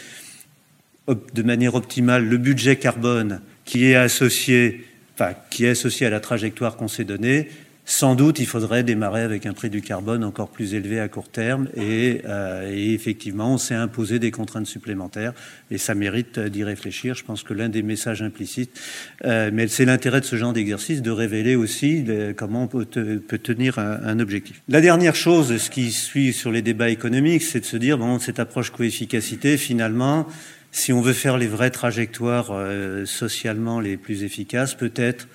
de manière optimale le budget carbone qui est associé à la trajectoire qu'on s'est donnée, sans doute, il faudrait démarrer avec un prix du carbone encore plus élevé à court terme et, euh, et effectivement, on s'est imposé des contraintes supplémentaires et ça mérite d'y réfléchir. Je pense que l'un des messages implicites, euh, mais c'est l'intérêt de ce genre d'exercice de révéler aussi le, comment on peut, te, peut tenir un, un, objectif. La dernière chose, ce qui suit sur les débats économiques, c'est de se dire bon, cette approche coefficacité, finalement, si on veut faire les vraies trajectoires euh, socialement les plus efficaces, peut-être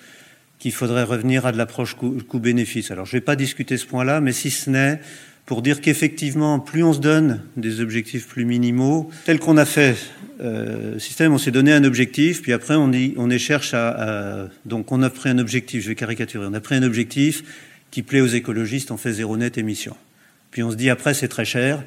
qu'il faudrait revenir à de l'approche coût-bénéfice. Alors je ne vais pas discuter ce point-là, mais si ce n'est pour dire qu'effectivement, plus on se donne des objectifs plus minimaux, tel qu'on a fait euh, système, on s'est donné un objectif, puis après on, y, cherche à, à, Donc on a pris un objectif, je vais caricaturer, on a pris un objectif qui plaît aux écologistes, on fait zéro net émission. Puis on se dit après c'est très cher,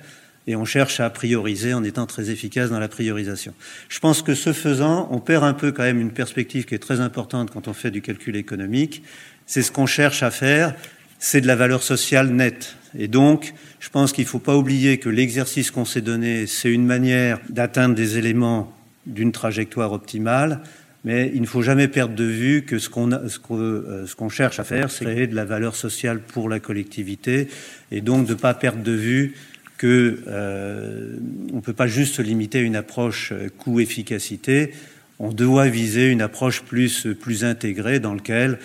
et on cherche à prioriser en étant très efficace dans la priorisation. Je pense que ce faisant, on perd un peu quand même une perspective qui est très importante quand on fait du calcul économique. C'est ce qu'on cherche à faire, c'est de la valeur sociale nette. Et donc, je pense qu'il ne faut pas oublier que l'exercice qu'on s'est donné, c'est une manière d'atteindre des éléments d'une trajectoire optimale, mais il ne faut jamais perdre de vue que ce qu'on euh, cherche à faire, c'est créer de la valeur sociale pour la collectivité, et donc de ne pas perdre de vue que euh, on ne peut pas juste se limiter à une approche euh, coût-efficacité. On doit viser une approche plus plus intégrée dans laquelle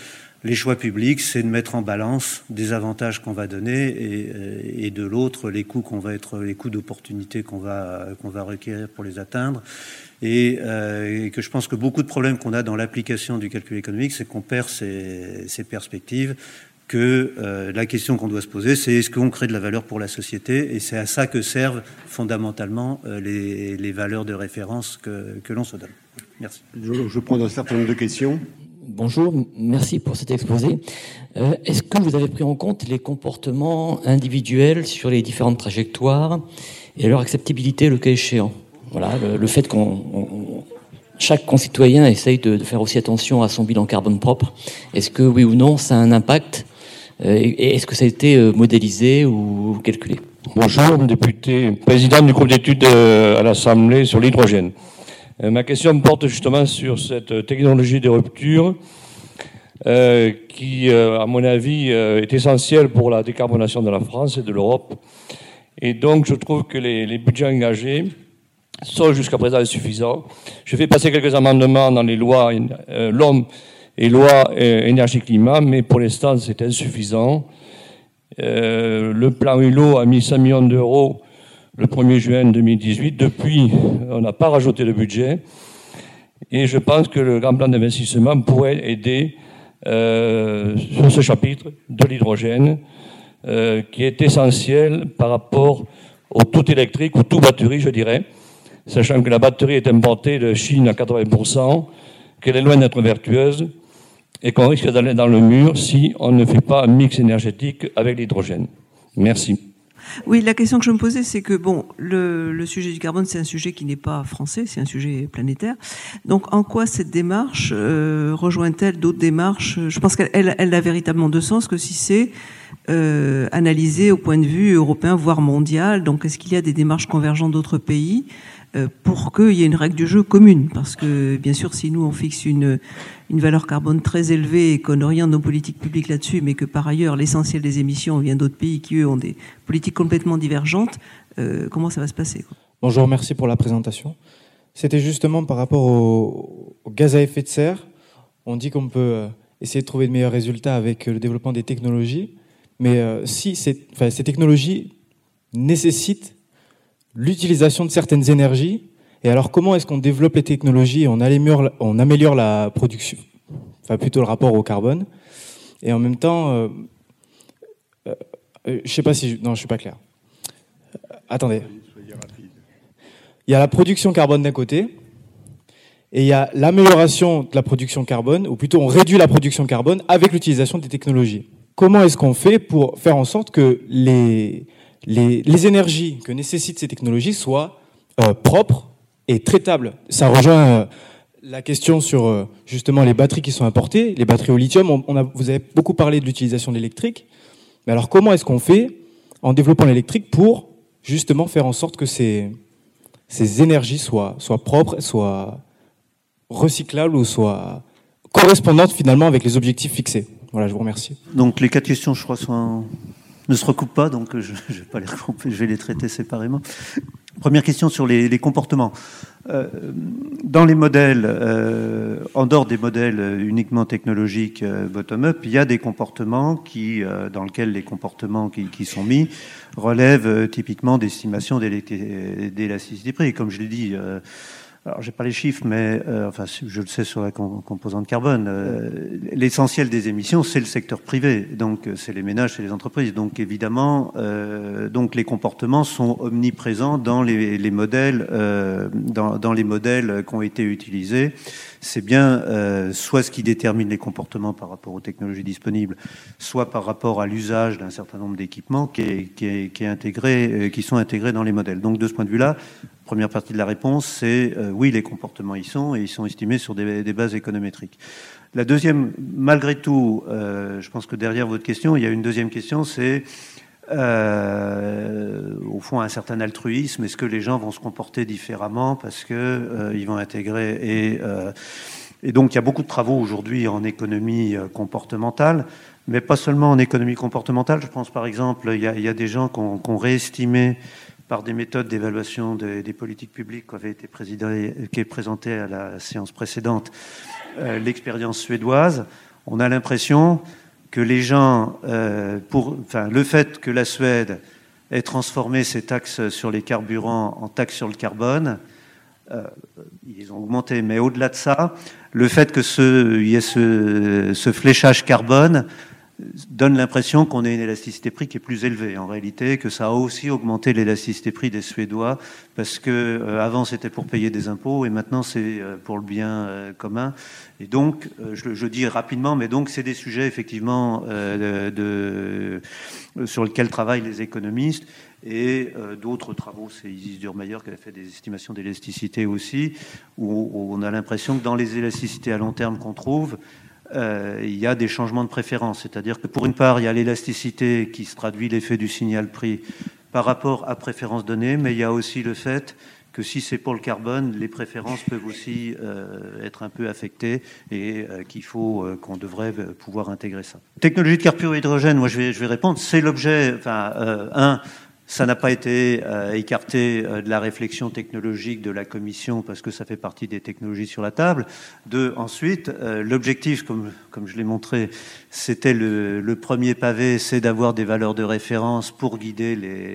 les choix publics, c'est de mettre en balance des avantages qu'on va donner et, de l'autre les coûts qu'on va être, les coûts d'opportunité qu'on va qu'on va requérir pour les atteindre. Et, euh, que je pense que beaucoup de problèmes qu'on a dans l'application du calcul économique, c'est qu'on perd ces, perspectives. Que euh, la question qu'on doit se poser, c'est est-ce qu'on crée de la valeur pour la société Et c'est à ça que servent fondamentalement euh, les, les, valeurs de référence que, que l'on se donne. Merci. Je, je prends un certain nombre de questions. Bonjour, merci pour cet exposé. Euh, Est-ce que vous avez pris en compte les comportements individuels sur les différentes trajectoires et leur acceptabilité le cas échéant? Voilà, le, le fait qu'on chaque concitoyen essaye de, de, faire aussi attention à son bilan carbone propre. Est-ce que oui ou non, ça a un impact euh, est-ce que ça a été euh, modélisé ou calculé? Bonjour, député, président du groupe d'études à l'Assemblée sur l'hydrogène. Euh, ma question porte justement sur cette technologie de rupture euh, qui, euh, à mon avis, euh, est essentielle pour la décarbonation de la France et de l'Europe. Et donc, je trouve que les, budgets engagés sont jusqu'à présent insuffisants. Je fais passer quelques amendements dans les lois euh, l'homme et loi énergie-climat, mais pour l'instant, c'est insuffisant. le plan Hulot a mis 5 millions d'euros le 1er juin 2018. Depuis, on n'a pas rajouté le budget. Et je pense que le grand plan d'investissement pourrait aider euh, sur ce chapitre de l'hydrogène, euh, qui est essentiel par rapport au tout électrique, ou tout batterie, je dirais, sachant que la batterie est importée de Chine à 80%, qu'elle est loin d'être vertueuse, et qu'on risque d'aller dans le mur si on ne fait pas un mix énergétique avec l'hydrogène. Merci. Oui, la question que je me posais, c'est que bon, le, sujet du carbone, c'est un sujet qui n'est pas français, c'est un sujet planétaire. Donc, en quoi cette démarche euh, rejoint-elle d'autres démarches? Je pense qu'elle elle, elle, a véritablement de sens que si c'est euh, analysé au point de vue européen, voire mondial. Donc, est-ce qu'il y a des démarches convergentes d'autres pays euh, pour qu'il y ait une règle du jeu commune? Parce que, bien sûr, si nous, on fixe une, une valeur carbone très élevée et qu'on oriente nos politiques publiques là-dessus, mais que par ailleurs, l'essentiel des émissions vient d'autres pays qui, eux, ont des politiques complètement divergentes, euh, comment ça va se passer quoi? Bonjour, merci pour la présentation. C'était justement par rapport au, au, gaz à effet de serre. On dit qu'on peut euh, essayer de trouver de meilleurs résultats avec le développement des technologies, mais euh, si ces, technologies nécessitent l'utilisation de certaines énergies. Et alors, comment est-ce qu'on développe les technologies et on améliore, la production, enfin plutôt le rapport au carbone. Et en même temps, euh, euh, je sais pas si, je, non, je suis pas clair. Euh, attendez. Il y a la production carbone d'un côté, et il y a l'amélioration de la production carbone, ou plutôt on réduit la production carbone avec l'utilisation des technologies. Comment est-ce qu'on fait pour faire en sorte que les, les, les, énergies que nécessitent ces technologies soient euh, propres et traitables? Ça rejoint euh, la question sur euh, justement les batteries qui sont importées, les batteries au lithium. On, on a, vous avez beaucoup parlé de l'utilisation de l'électrique. Mais alors comment est-ce qu'on fait en développant l'électrique pour justement faire en sorte que ces, ces énergies soient, soient propres, soient recyclables ou soient correspondantes finalement avec les objectifs fixés? Voilà, je vous remercie. Donc les quatre questions, je crois, ne se recoupent pas, donc je, je, vais pas les je vais les traiter séparément. Première question sur les, comportements. Euh, dans les modèles, euh, en dehors des modèles uniquement technologiques euh, bottom-up, il y a des comportements qui, dans lesquels les comportements qui, sont mis relèvent typiquement d'estimation d'élasticité prix. Comme je l'ai dit, alors j'ai pas les chiffres, mais euh, enfin je le sais sur la composante carbone. Euh, L'essentiel des émissions, c'est le secteur privé, donc c'est les ménages, c'est les entreprises. Donc évidemment, euh, donc les comportements sont omniprésents dans les, les modèles, euh, dans, dans, les modèles qui ont été utilisés. C'est bien euh, soit ce qui détermine les comportements par rapport aux technologies disponibles, soit par rapport à l'usage d'un certain nombre d'équipements qui, est, qui, est, qui, est intégré, qui sont intégrés dans les modèles. Donc de ce point de vue-là, première partie de la réponse, c'est euh, oui, les comportements y sont et ils sont estimés sur des, bases économétriques. La deuxième, malgré tout, euh, je pense que derrière votre question, il y a une deuxième question, c'est euh, au fond un certain altruisme. Est-ce que les gens vont se comporter différemment parce que ils vont intégrer et, et donc il y a beaucoup de travaux aujourd'hui en économie comportementale, mais pas seulement en économie comportementale. Je pense par exemple, il y a, des gens qui ont réestimé par des méthodes d'évaluation des, politiques publiques qui avaient été présentées à la séance précédente, euh, l'expérience suédoise. on a l'impression que les gens, euh, enfin, le fait que la Suède ait transformé ses taxes sur les carburants en taxes sur le carbone, euh, ils ont augmenté. Mais au-delà de ça, le fait que y ait ce fléchage carbone donne l'impression qu'on ait une élasticité prix qui est plus élevée en réalité, que ça a aussi augmenté l'élasticité prix des Suédois, parce que euh, avant c'était pour payer des impôts et maintenant c'est euh, pour le bien euh, commun. Et donc, je, dis rapidement, mais donc c'est des sujets effectivement sur lesquels travaillent les économistes et d'autres travaux, c'est Isis Durmayer qui a fait des estimations d'élasticité aussi, où on a l'impression que dans les élasticités à long terme qu'on trouve, euh, il y a des changements de préférence. C'est-à-dire que pour une part, il y a l'élasticité qui se traduit l'effet du signal prix par rapport à préférences données, mais il y a aussi le fait que si c'est pour le carbone, les préférences peuvent aussi euh, être un peu affectées et euh, qu'il faut qu'on devrait pouvoir intégrer ça. Technologie de carburant hydrogène, moi je vais, je vais répondre, c'est l'objet, enfin, un, ça n'a pas été euh, écarté euh, de la réflexion technologique de la Commission parce que ça fait partie des technologies sur la table. Deux, ensuite, euh, l'objectif, comme, comme je l'ai montré, c'était le, premier pavé, c'est d'avoir des valeurs de référence pour guider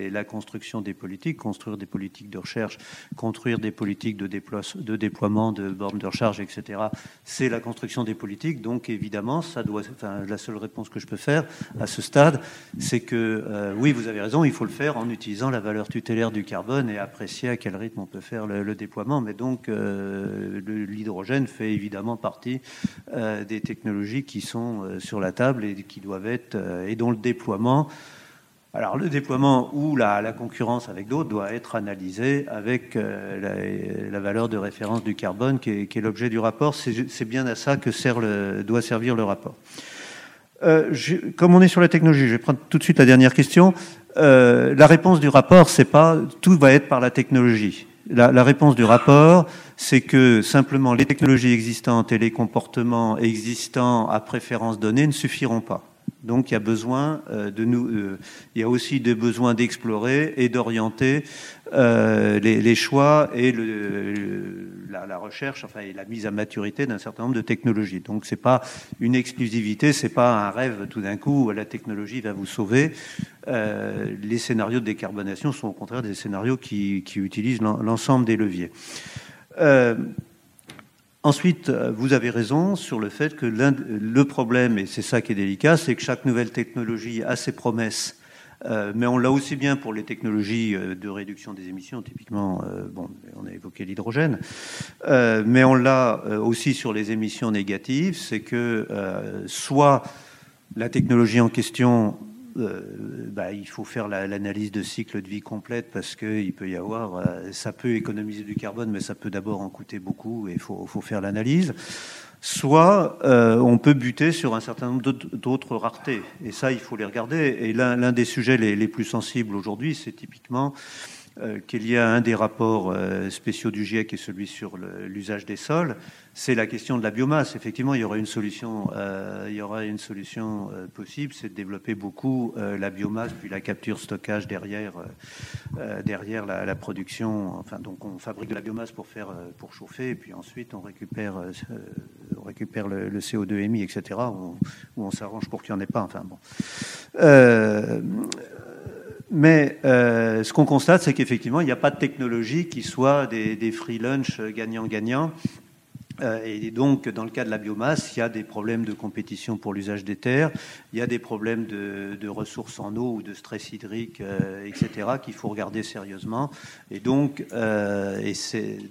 la construction des politiques, construire des politiques de recherche, construire des politiques de, déploie, de déploiement de bornes de recharge, etc. C'est la construction des politiques. Donc, évidemment, ça doit, la seule réponse que je peux faire à ce stade, c'est que euh, oui, vous avez raison, il faut le faire en utilisant la valeur tutélaire du carbone et apprécier à quel rythme on peut faire le, le déploiement. Mais donc, euh, l'hydrogène fait évidemment partie euh, des technologies qui sont euh, sur la table et qui doivent être euh, et dont le déploiement. Alors le déploiement ou la, concurrence avec d'autres doit être analysé avec euh, la, valeur de référence du carbone qui est, l'objet du rapport. C'est bien à ça que sert le, doit servir le rapport. Comme on est sur la technologie, je vais prendre tout de suite la dernière question. La réponse du rapport, c'est pas tout va être par la technologie. La, réponse du rapport, c'est que simplement les technologies existantes et les comportements existants à préférence donnée ne suffiront pas. Donc il y a besoin euh, de nous, euh, il y a aussi des besoins d'explorer et d'orienter euh, les, choix et la, recherche, enfin et la mise à maturité d'un certain nombre de technologies. Donc c'est pas une exclusivité, c'est pas un rêve tout d'un coup la technologie va vous sauver. Les scénarios de décarbonation sont au contraire des scénarios qui utilisent l'ensemble des leviers. Euh, Ensuite, vous avez raison sur le fait que le problème, et c'est ça qui est délicat, c'est que chaque nouvelle technologie a ses promesses, euh, mais on l'a aussi bien pour les technologies euh, de réduction des émissions, typiquement, euh, bon, on a évoqué l'hydrogène, euh, mais on l'a euh, aussi sur les émissions négatives, c'est que euh, soit la technologie en question euh, bah, il faut faire l'analyse la, de cycle de vie complète parce qu'il peut y avoir, euh, ça peut économiser du carbone, mais ça peut d'abord en coûter beaucoup et il faut, faut, faire l'analyse. Soit euh, on peut buter sur un certain nombre d'autres raretés, et ça, il faut les regarder. Et l'un des sujets les plus sensibles aujourd'hui, c'est typiquement euh, qu'il y a un des rapports euh, spéciaux du GIEC et celui sur l'usage des sols, c'est la question de la biomasse. Effectivement, il y aura une solution, euh, il y aura une solution possible, c'est de développer beaucoup la biomasse, puis la capture, stockage derrière, la, production. Enfin, donc on fabrique de la biomasse pour faire, pour chauffer, et puis ensuite on récupère, le, CO2 émis, etc. Ou on, on s'arrange pour qu'il n'y en ait pas. Enfin bon. Mais euh, ce qu'on constate, c'est qu'effectivement, il n'y a pas de technologie qui soit des, des free lunch gagnant-gagnant. Euh, et donc, dans le cas de la biomasse, il y a des problèmes de compétition pour l'usage des terres, il y a des problèmes de, ressources en eau ou de stress hydrique, euh, etc., qu'il faut regarder sérieusement. Et euh,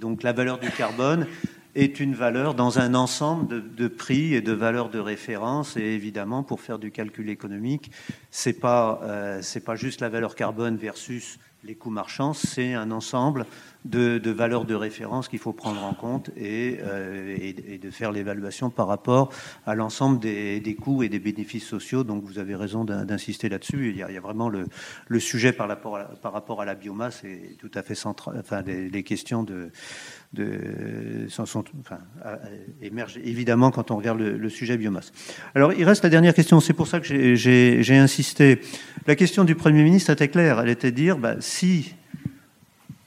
donc la valeur du carbone est une valeur dans un ensemble de, prix et de valeurs de référence. Et évidemment, pour faire du calcul économique, c'est pas euh, pas juste la valeur carbone versus les coûts marchands, c'est un ensemble de, de, valeurs de référence qu'il faut prendre en compte et, euh, de faire l'évaluation par rapport à l'ensemble des, des, coûts et des bénéfices sociaux. Donc vous avez raison d'insister là-dessus. Il, il, y a vraiment le, le sujet par rapport, à, par rapport à la biomasse et tout à fait central. Enfin, les, les questions de, émergent évidemment quand on regarde le, sujet biomasse. Alors il reste la dernière question. C'est pour ça que j'ai insisté. La question du Premier ministre était claire. Elle était de dire bah, si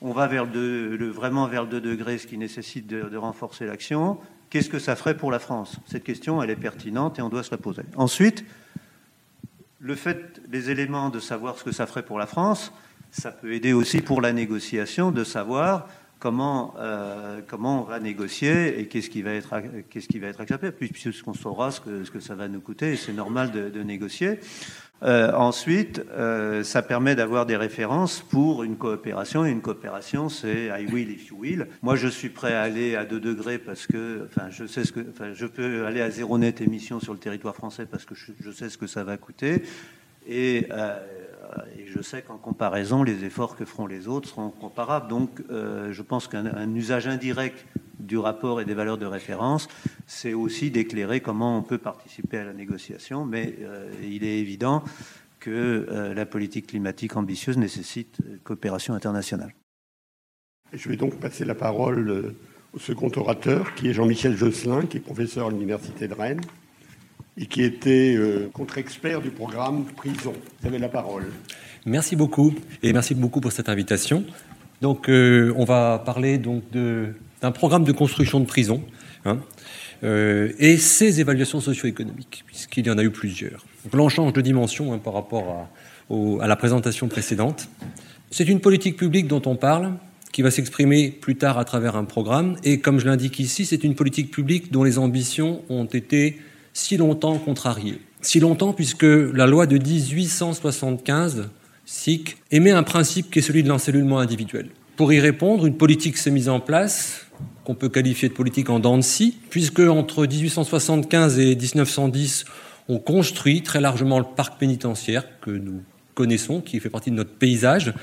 on va vraiment vers le 2 degrés, ce qui nécessite de, de renforcer l'action, qu'est-ce que ça ferait pour la France? Cette question, elle est pertinente et on doit se la poser. Ensuite, le fait, les éléments de savoir ce que ça ferait pour la France, ça peut aider aussi pour la négociation de savoir comment, euh, comment on va négocier et qu'est-ce qui va être, qu'est-ce qui va être accepté, puisqu'on saura ce que, ce que ça va nous coûter et c'est normal de, négocier. Euh, ensuite, euh, ça permet d'avoir des références pour une coopération. Et une coopération, c'est I will if you will. Moi, je suis prêt à aller à 2 degrés parce que, enfin, je sais ce que, enfin, je peux aller à zéro net émission sur le territoire français parce que je, sais ce que ça va coûter. Et, et je sais qu'en comparaison, les efforts que feront les autres seront comparables. Donc, euh, je pense qu'un usage indirect du rapport et des valeurs de référence, c'est aussi d'éclairer comment on peut participer à la négociation, mais euh, il est évident que euh, la politique climatique ambitieuse nécessite coopération internationale. Je vais donc passer la parole euh, au second orateur, qui est Jean-Michel Josselin, qui est professeur à l'Université de Rennes et qui était euh, contre-expert du programme Prison. Vous avez la parole. Merci beaucoup et merci beaucoup pour cette invitation. Donc, euh, on va parler donc d'un programme de construction de prison hein, euh, et ses évaluations socio-économiques, puisqu'il y en a eu plusieurs. Donc, là, on change de dimension hein, par rapport à, la présentation précédente. C'est une politique publique dont on parle, qui va s'exprimer plus tard à travers un programme. Et comme je l'indique ici, c'est une politique publique dont les ambitions ont été si longtemps contrariées. Si longtemps puisque la loi de 1875, SIC, émet un principe qui est celui de l'encellulement individuel. Pour y répondre, une politique s'est mise en place, qu'on peut qualifier de politique en dents de scie, puisque entre 1875 et 1910, on construit très largement le parc pénitentiaire que nous connaissons, qui fait partie de notre paysage,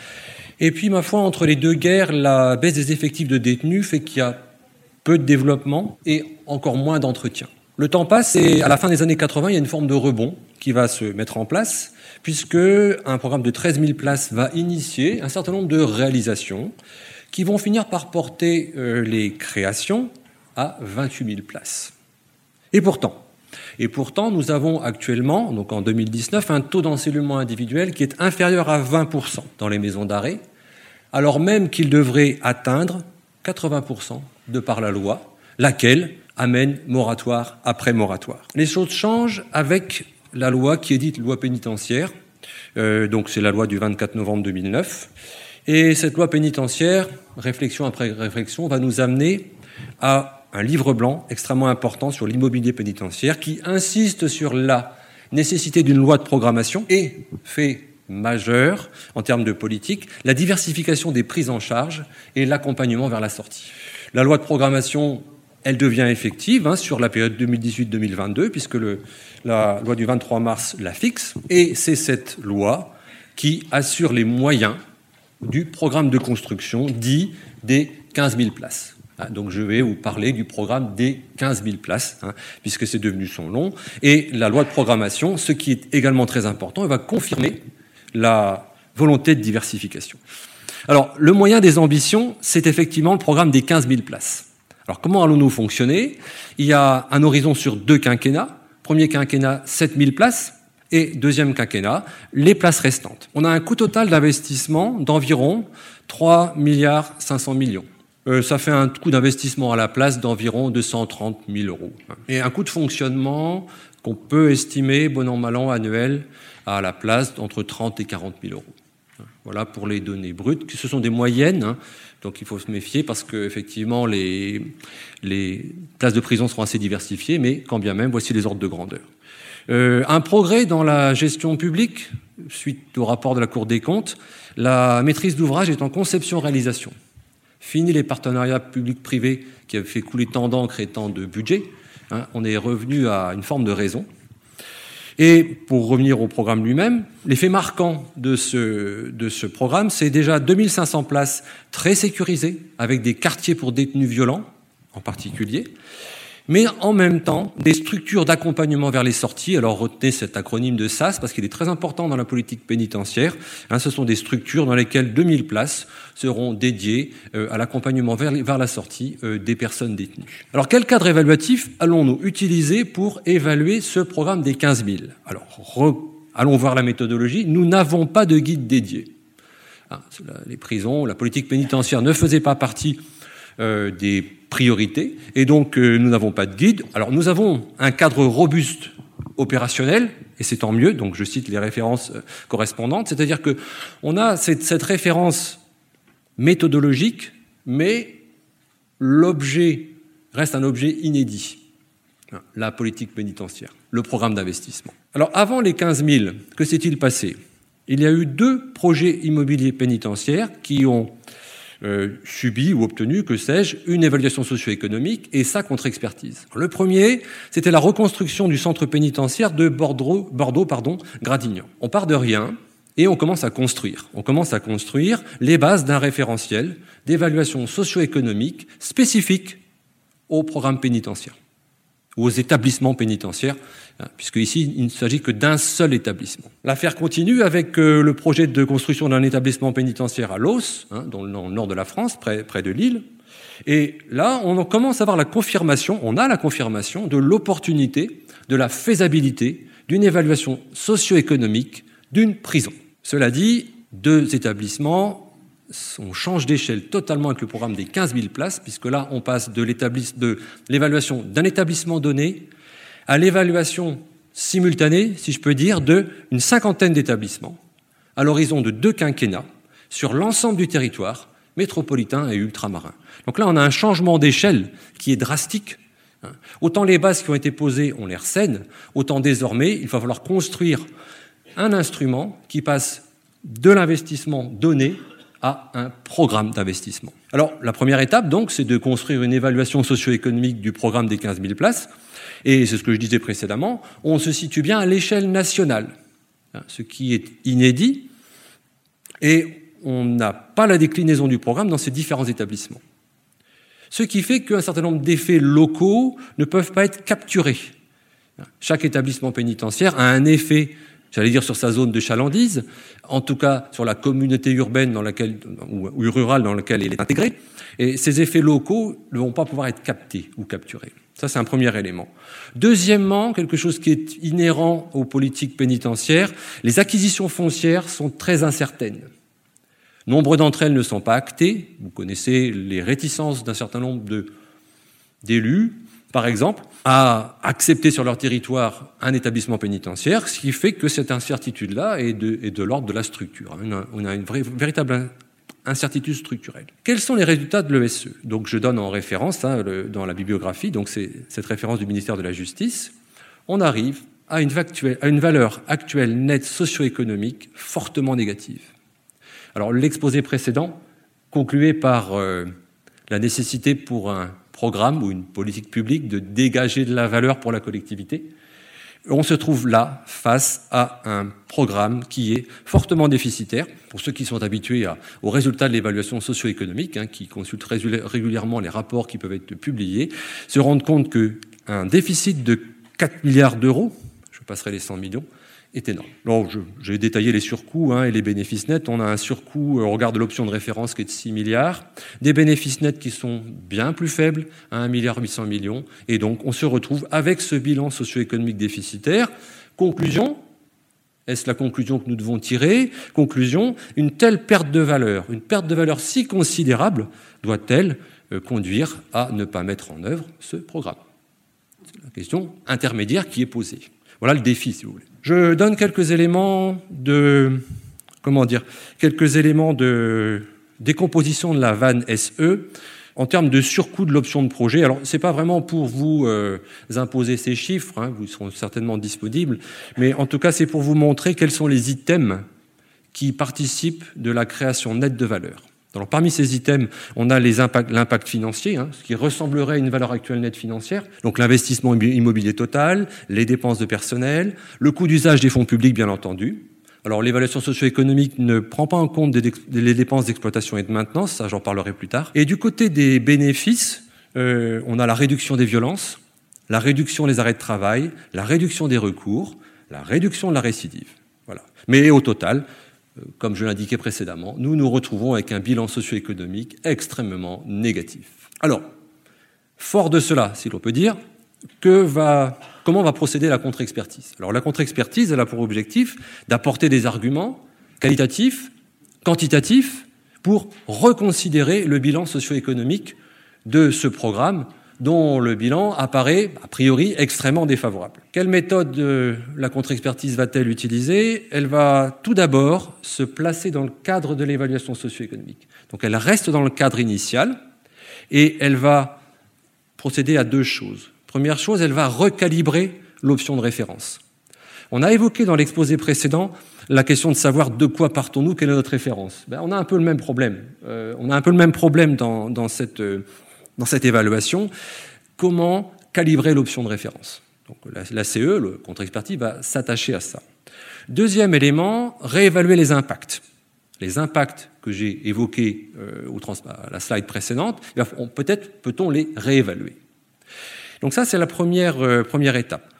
et puis, ma foi, entre les deux guerres, la baisse des effectifs de détenus fait qu'il y a peu de développement et encore moins d'entretien. Le temps passe et à la fin des années 80, il y a une forme de rebond qui va se mettre en place, puisque un programme de 13 000 places va initier un certain nombre de réalisations qui vont finir par porter euh, les créations à 28 000 places. Et pourtant, et pourtant, nous avons actuellement, donc en 2019, un taux d'encellulement individuel qui est inférieur à 20% dans les maisons d'arrêt, alors même qu'il devrait atteindre 80% de par la loi, laquelle amène moratoire après moratoire. Les choses changent avec la loi qui est dite loi pénitentiaire, euh, donc c'est la loi du 24 novembre 2009, et cette loi pénitentiaire, réflexion après réflexion, va nous amener à un livre blanc extrêmement important sur l'immobilier pénitentiaire qui insiste sur la nécessité d'une loi de programmation et fait majeur en termes de politique, la diversification des prises en charge et l'accompagnement vers la sortie. La loi de programmation, elle devient effective hein, sur la période 2018-2022, puisque la loi du 23 mars la fixe, et c'est cette loi qui assure les moyens du programme de construction dit des 15 000 places. Ah, donc je vais vous parler du programme des 15 000 places, hein, puisque c'est devenu son long. Et la loi de programmation, ce qui est également très important, va confirmer la volonté de diversification. Alors, le moyen des ambitions, c'est effectivement le programme des 15 000 places. Alors, comment allons-nous fonctionner? Il y a un horizon sur deux quinquennats. Premier quinquennat, 7 000 places. Et deuxième quinquennat, les places restantes. On a un coût total d'investissement d'environ 3 milliards 500 millions. Euh, ça fait un coût d'investissement à la place d'environ 230 000 euros. Et un coût de fonctionnement qu'on peut estimer, bon an, mal an, annuel, à la place d'entre 30 et 40 000 euros. Voilà pour les données brutes. Ce sont des moyennes, hein, donc il faut se méfier parce que effectivement les, places de prison seront assez diversifiées, mais quand bien même, voici les ordres de grandeur. Euh, un progrès dans la gestion publique, suite au rapport de la Cour des comptes, la maîtrise d'ouvrage est en conception-réalisation. Fini les partenariats publics-privés qui avaient fait couler tant d'encre et tant de budget. Hein, on est revenu à une forme de raison. Et pour revenir au programme lui-même, l'effet marquant de ce, de ce programme, c'est déjà 2500 places très sécurisées, avec des quartiers pour détenus violents en particulier, mais en même temps des structures d'accompagnement vers les sorties. Alors retenez cet acronyme de SAS parce qu'il est très important dans la politique pénitentiaire. Hein, ce sont des structures dans lesquelles 2000 places seront dédiées euh, à l'accompagnement vers, la sortie euh, des personnes détenues. Alors quel cadre évaluatif allons-nous utiliser pour évaluer ce programme des 15 000 Alors allons voir la méthodologie. Nous n'avons pas de guide dédié. Hein, les prisons, la politique pénitentiaire ne faisait pas partie euh, des priorité. Et donc, euh, nous n'avons pas de guide. Alors, nous avons un cadre robuste opérationnel, et c'est tant mieux. Donc, je cite les références euh, correspondantes. C'est-à-dire que on a cette, cette référence méthodologique, mais l'objet reste un objet inédit. La politique pénitentiaire, le programme d'investissement. Alors, avant les 15 000, que s'est-il passé? Il y a eu deux projets immobiliers pénitentiaires qui ont euh, subi ou obtenu, que sais-je, une évaluation socio-économique et sa contre-expertise. Le premier, c'était la reconstruction du centre pénitentiaire de Bordeaux, pardon, Gradignan. On part de rien et on commence à construire. On commence à construire les bases d'un référentiel d'évaluation socio-économique spécifique au programme pénitentiaire ou aux établissements pénitentiaires puisque ici, il ne s'agit que d'un seul établissement. L'affaire continue avec euh, le projet de construction d'un établissement pénitentiaire à Los, hein, dans le nord de la France, près, près de Lille. Et là, on commence à avoir la confirmation, on a la confirmation de l'opportunité, de la faisabilité d'une évaluation socio-économique d'une prison. Cela dit, deux établissements, on change d'échelle totalement avec le programme des 15 000 places, puisque là, on passe de l'évaluation d'un établissement donné à l'évaluation simultanée, si je peux dire, d'une cinquantaine d'établissements à l'horizon de deux quinquennats sur l'ensemble du territoire métropolitain et ultramarin. Donc là, on a un changement d'échelle qui est drastique. Autant les bases qui ont été posées, on les recène, autant désormais, il va falloir construire un instrument qui passe de l'investissement donné à un programme d'investissement. Alors, la première étape, donc, c'est de construire une évaluation socio-économique du programme des 15 000 places. Et c'est ce que je disais précédemment, on se situe bien à l'échelle nationale, hein, ce qui est inédit, et on n'a pas la déclinaison du programme dans ces différents établissements. Ce qui fait qu'un certain nombre d'effets locaux ne peuvent pas être capturés. Chaque établissement pénitentiaire a un effet, j'allais dire, sur sa zone de chalandise, en tout cas sur la communauté urbaine dans laquelle, ou rurale dans laquelle il est intégré, et ces effets locaux ne vont pas pouvoir être captés ou capturés. Ça, c'est un premier élément. Deuxièmement, quelque chose qui est inhérent aux politiques pénitentiaires, les acquisitions foncières sont très incertaines. Nombre d'entre elles ne sont pas actées. Vous connaissez les réticences d'un certain nombre d'élus, par exemple, à accepter sur leur territoire un établissement pénitentiaire, ce qui fait que cette incertitude-là est de, l'ordre de la structure. On a, une véritable incertitude structurelle. Quels sont les résultats de l'ESE Donc je donne en référence hein, dans la bibliographie, donc c'est cette référence du ministère de la Justice. On arrive à une, valeur actuelle nette socio-économique fortement négative. Alors l'exposé précédent concluait par euh, la nécessité pour un programme ou une politique publique de dégager de la valeur pour la collectivité on se trouve là face à un programme qui est fortement déficitaire. Pour ceux qui sont habitués aux résultats de l'évaluation socio-économique, hein, qui consultent régulièrement les rapports qui peuvent être publiés, se rendent compte qu'un déficit de 4 milliards d'euros, je passerai les 100 millions, est énorme. Alors, j'ai détaillé les surcoûts hein, et les bénéfices nets. On a un surcoût euh, au regard de l'option de référence qui est de 6 milliards, des bénéfices nets qui sont bien plus faibles, à 1 milliard 800 millions, et donc on se retrouve avec ce bilan socio-économique déficitaire. Conclusion, est-ce la conclusion que nous devons tirer? Conclusion, une telle perte de valeur, une perte de valeur si considérable, doit-elle euh, conduire à ne pas mettre en œuvre ce programme? C'est la question intermédiaire qui est posée. Voilà le défi, si vous voulez. Je donne quelques éléments de, comment dire, quelques éléments de décomposition de la vanne SE en termes de surcoût de l'option de projet. Alors, c'est pas vraiment pour vous euh, imposer ces chiffres, hein, vous seront certainement disponibles, mais en tout cas, c'est pour vous montrer quels sont les items qui participent de la création nette de valeur. Alors, parmi ces items, on a l'impact financier, hein, ce qui ressemblerait à une valeur actuelle nette financière, donc l'investissement immobilier total, les dépenses de personnel, le coût d'usage des fonds publics, bien entendu. Alors, l'évaluation socio-économique ne prend pas en compte les dépenses d'exploitation et de maintenance, ça j'en parlerai plus tard. Et du côté des bénéfices, euh, on a la réduction des violences, la réduction des arrêts de travail, la réduction des recours, la réduction de la récidive. Voilà. Mais au total, comme je l'indiquais précédemment, nous nous retrouvons avec un bilan socio-économique extrêmement négatif. Alors, fort de cela, si l'on peut dire, comment va procéder la contre-expertise? Alors, la contre-expertise, a pour objectif d'apporter des arguments qualitatifs, quantitatifs, pour reconsidérer le bilan socio-économique de ce programme dont le bilan apparaît a priori extrêmement défavorable. Quelle méthode euh, la contre-expertise va-t-elle utiliser? Elle va tout d'abord se placer dans le cadre de l'évaluation socio-économique. Donc elle reste dans le cadre initial et elle va procéder à deux choses. Première chose, elle va recalibrer l'option de référence. On a évoqué dans l'exposé précédent la question de savoir de quoi partons-nous, quelle est notre référence. Ben, on a un peu le même problème. Euh, on a un peu le même problème dans, dans cette euh, dans cette évaluation, comment calibrer l'option de référence. Donc la, CE, le contre-expertise, va s'attacher à ça. Deuxième élément, réévaluer les impacts. Les impacts que j'ai évoqués euh, à la slide précédente, peut-être peut-on les réévaluer. Donc ça, c'est la première, euh, première étape.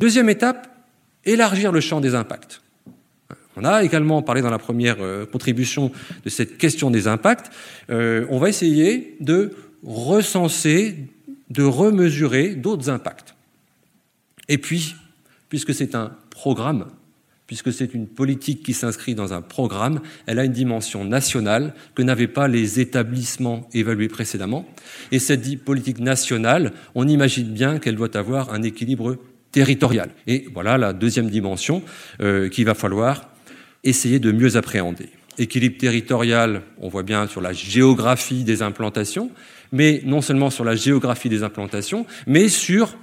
Deuxième étape, élargir le champ des impacts. On a également parlé dans la première euh, contribution de cette question des impacts. on va essayer de recenser, de remesurer d'autres impacts. Et puis, puisque c'est un programme, puisque c'est une politique qui s'inscrit dans un programme, elle a une dimension nationale que n'avaient pas les établissements évalués précédemment. Et cette politique nationale, on imagine bien qu'elle doit avoir un équilibre territorial. Et voilà la deuxième dimension euh, qu'il va falloir essayer de mieux appréhender. Équilibre territorial, on voit bien sur la géographie des implantations, mais non seulement sur la géographie des implantations, mais sur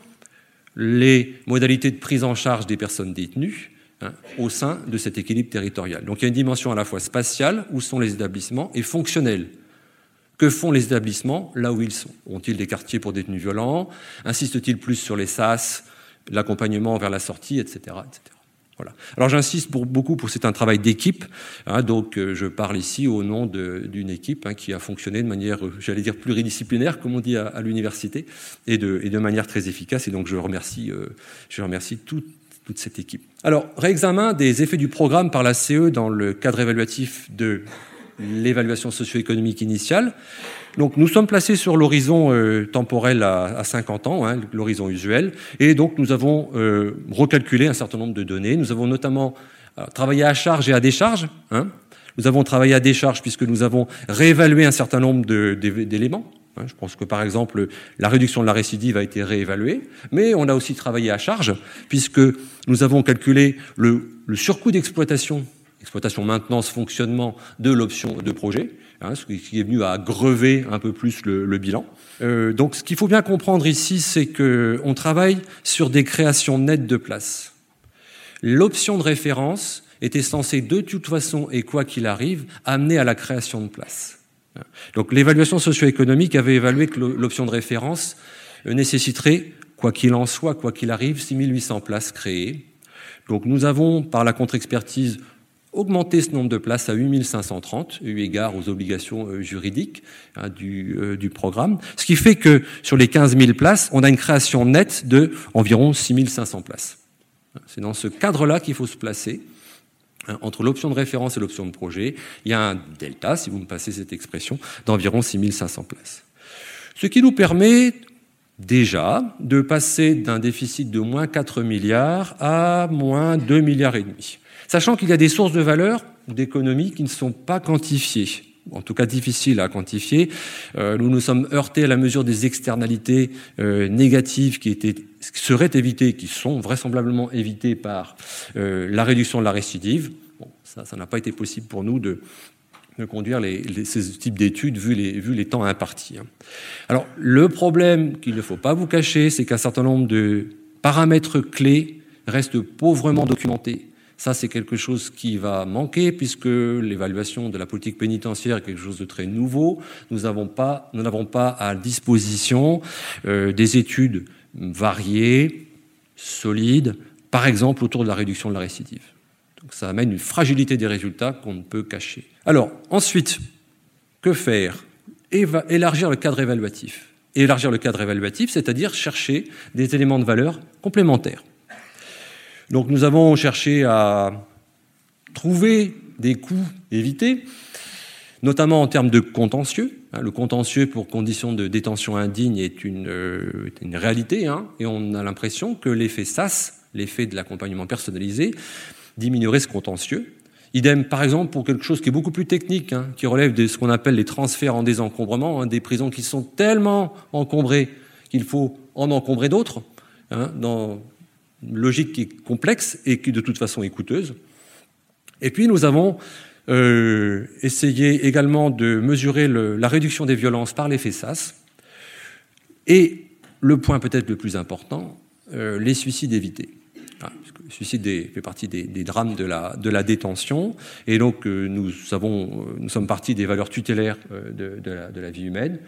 les modalités de prise en charge des personnes détenues hein, au sein de cet équilibre territorial. Donc il y a une dimension à la fois spatiale, où sont les établissements, et fonctionnelle. Que font les établissements là où ils sont? Ont-ils des quartiers pour détenus violents? Insistent-ils plus sur les SAS, l'accompagnement vers la sortie, etc. etc. Alors j'insiste beaucoup pour c'est un travail d'équipe. Hein, donc euh, je parle ici au nom d'une équipe hein, qui a fonctionné de manière, euh, j'allais dire pluridisciplinaire, comme on dit à, l'université, et de, et de, manière très efficace. Et donc je remercie, euh, je remercie toute cette équipe. Alors réexamen des effets du programme par la CE dans le cadre évaluatif de l'évaluation socio-économique initiale. Donc nous sommes placés sur l'horizon euh, temporel à, à, 50 ans, hein, l'horizon usuel, et donc nous avons euh, recalculé un certain nombre de données. Nous avons notamment euh, travaillé à charge et à décharge. Hein. Nous avons travaillé à décharge puisque nous avons réévalué un certain nombre d'éléments. Hein. Je pense que par exemple la réduction de la récidive a été réévaluée, mais on a aussi travaillé à charge puisque nous avons calculé le, le surcoût d'exploitation exploitation, maintenance, fonctionnement de l'option de projet, hein, ce qui est venu à grever un peu plus le, bilan. Euh, donc ce qu'il faut bien comprendre ici, c'est qu'on travaille sur des créations nettes de places. L'option de référence était censée de toute façon, et quoi qu'il arrive, amener à la création de places. Donc l'évaluation socio-économique avait évalué que l'option de référence nécessiterait, quoi qu'il en soit, quoi qu'il arrive, 6800 places créées. Donc nous avons, par la contre-expertise, augmenter ce nombre de places à 8530, eu égard aux obligations euh, juridiques hein, du, euh, du, programme. Ce qui fait que sur les 15 000 places, on a une création nette de environ 6500 places. C'est dans ce cadre-là qu'il faut se placer. Hein, entre l'option de référence et l'option de projet, il y a un delta, si vous me passez cette expression, d'environ 6500 places. Ce qui nous permet déjà de passer d'un déficit de moins 4 milliards à moins 2 milliards et demi sachant qu'il y a des sources de valeur d'économie qui ne sont pas quantifiées en tout cas difficiles à quantifier. Euh, nous nous sommes heurtés à la mesure des externalités euh, négatives qui, seraient évitées, qui sont vraisemblablement évitées par euh, la réduction de la récidive. Bon, ça, n'a pas été possible pour nous de, conduire ces types d'études vu les, vu les temps impartis. Hein. Alors, le problème qu'il ne faut pas vous cacher, c'est qu'un certain nombre de paramètres clés restent pauvrement documentés ça, c'est quelque chose qui va manquer puisque l'évaluation de la politique pénitentiaire est quelque chose de très nouveau. Nous n'avons pas, à disposition euh, des études variées, solides, par exemple autour de la réduction de la récidive. Donc ça amène une fragilité des résultats qu'on ne peut cacher. Alors, ensuite, que faire? Élargir le cadre évaluatif. Élargir le cadre évaluatif, c'est-à-dire chercher des éléments de valeur complémentaires. Donc nous avons cherché à trouver des coûts évités, notamment en termes de contentieux. Hein, le contentieux pour conditions de détention indigne est une, euh, réalité, hein, et on a l'impression que l'effet SAS, l'effet de l'accompagnement personnalisé, diminuerait ce contentieux. Idem, par exemple, pour quelque chose qui est beaucoup plus technique, hein, qui relève de ce qu'on appelle les transferts en désencombrement, des prisons qui sont tellement encombrées qu'il faut en encombrer d'autres, logique qui est complexe et qui de toute façon est coûteuse. Et puis nous avons euh, essayé également de mesurer la réduction des violences par l'effet SAS. Et le point peut-être le plus important, euh, les suicides évités. Le suicide fait partie des, drames de la, de la détention. Et donc, euh, nous, avons, nous sommes partis des valeurs tutélaires de, de, la, vie humaine.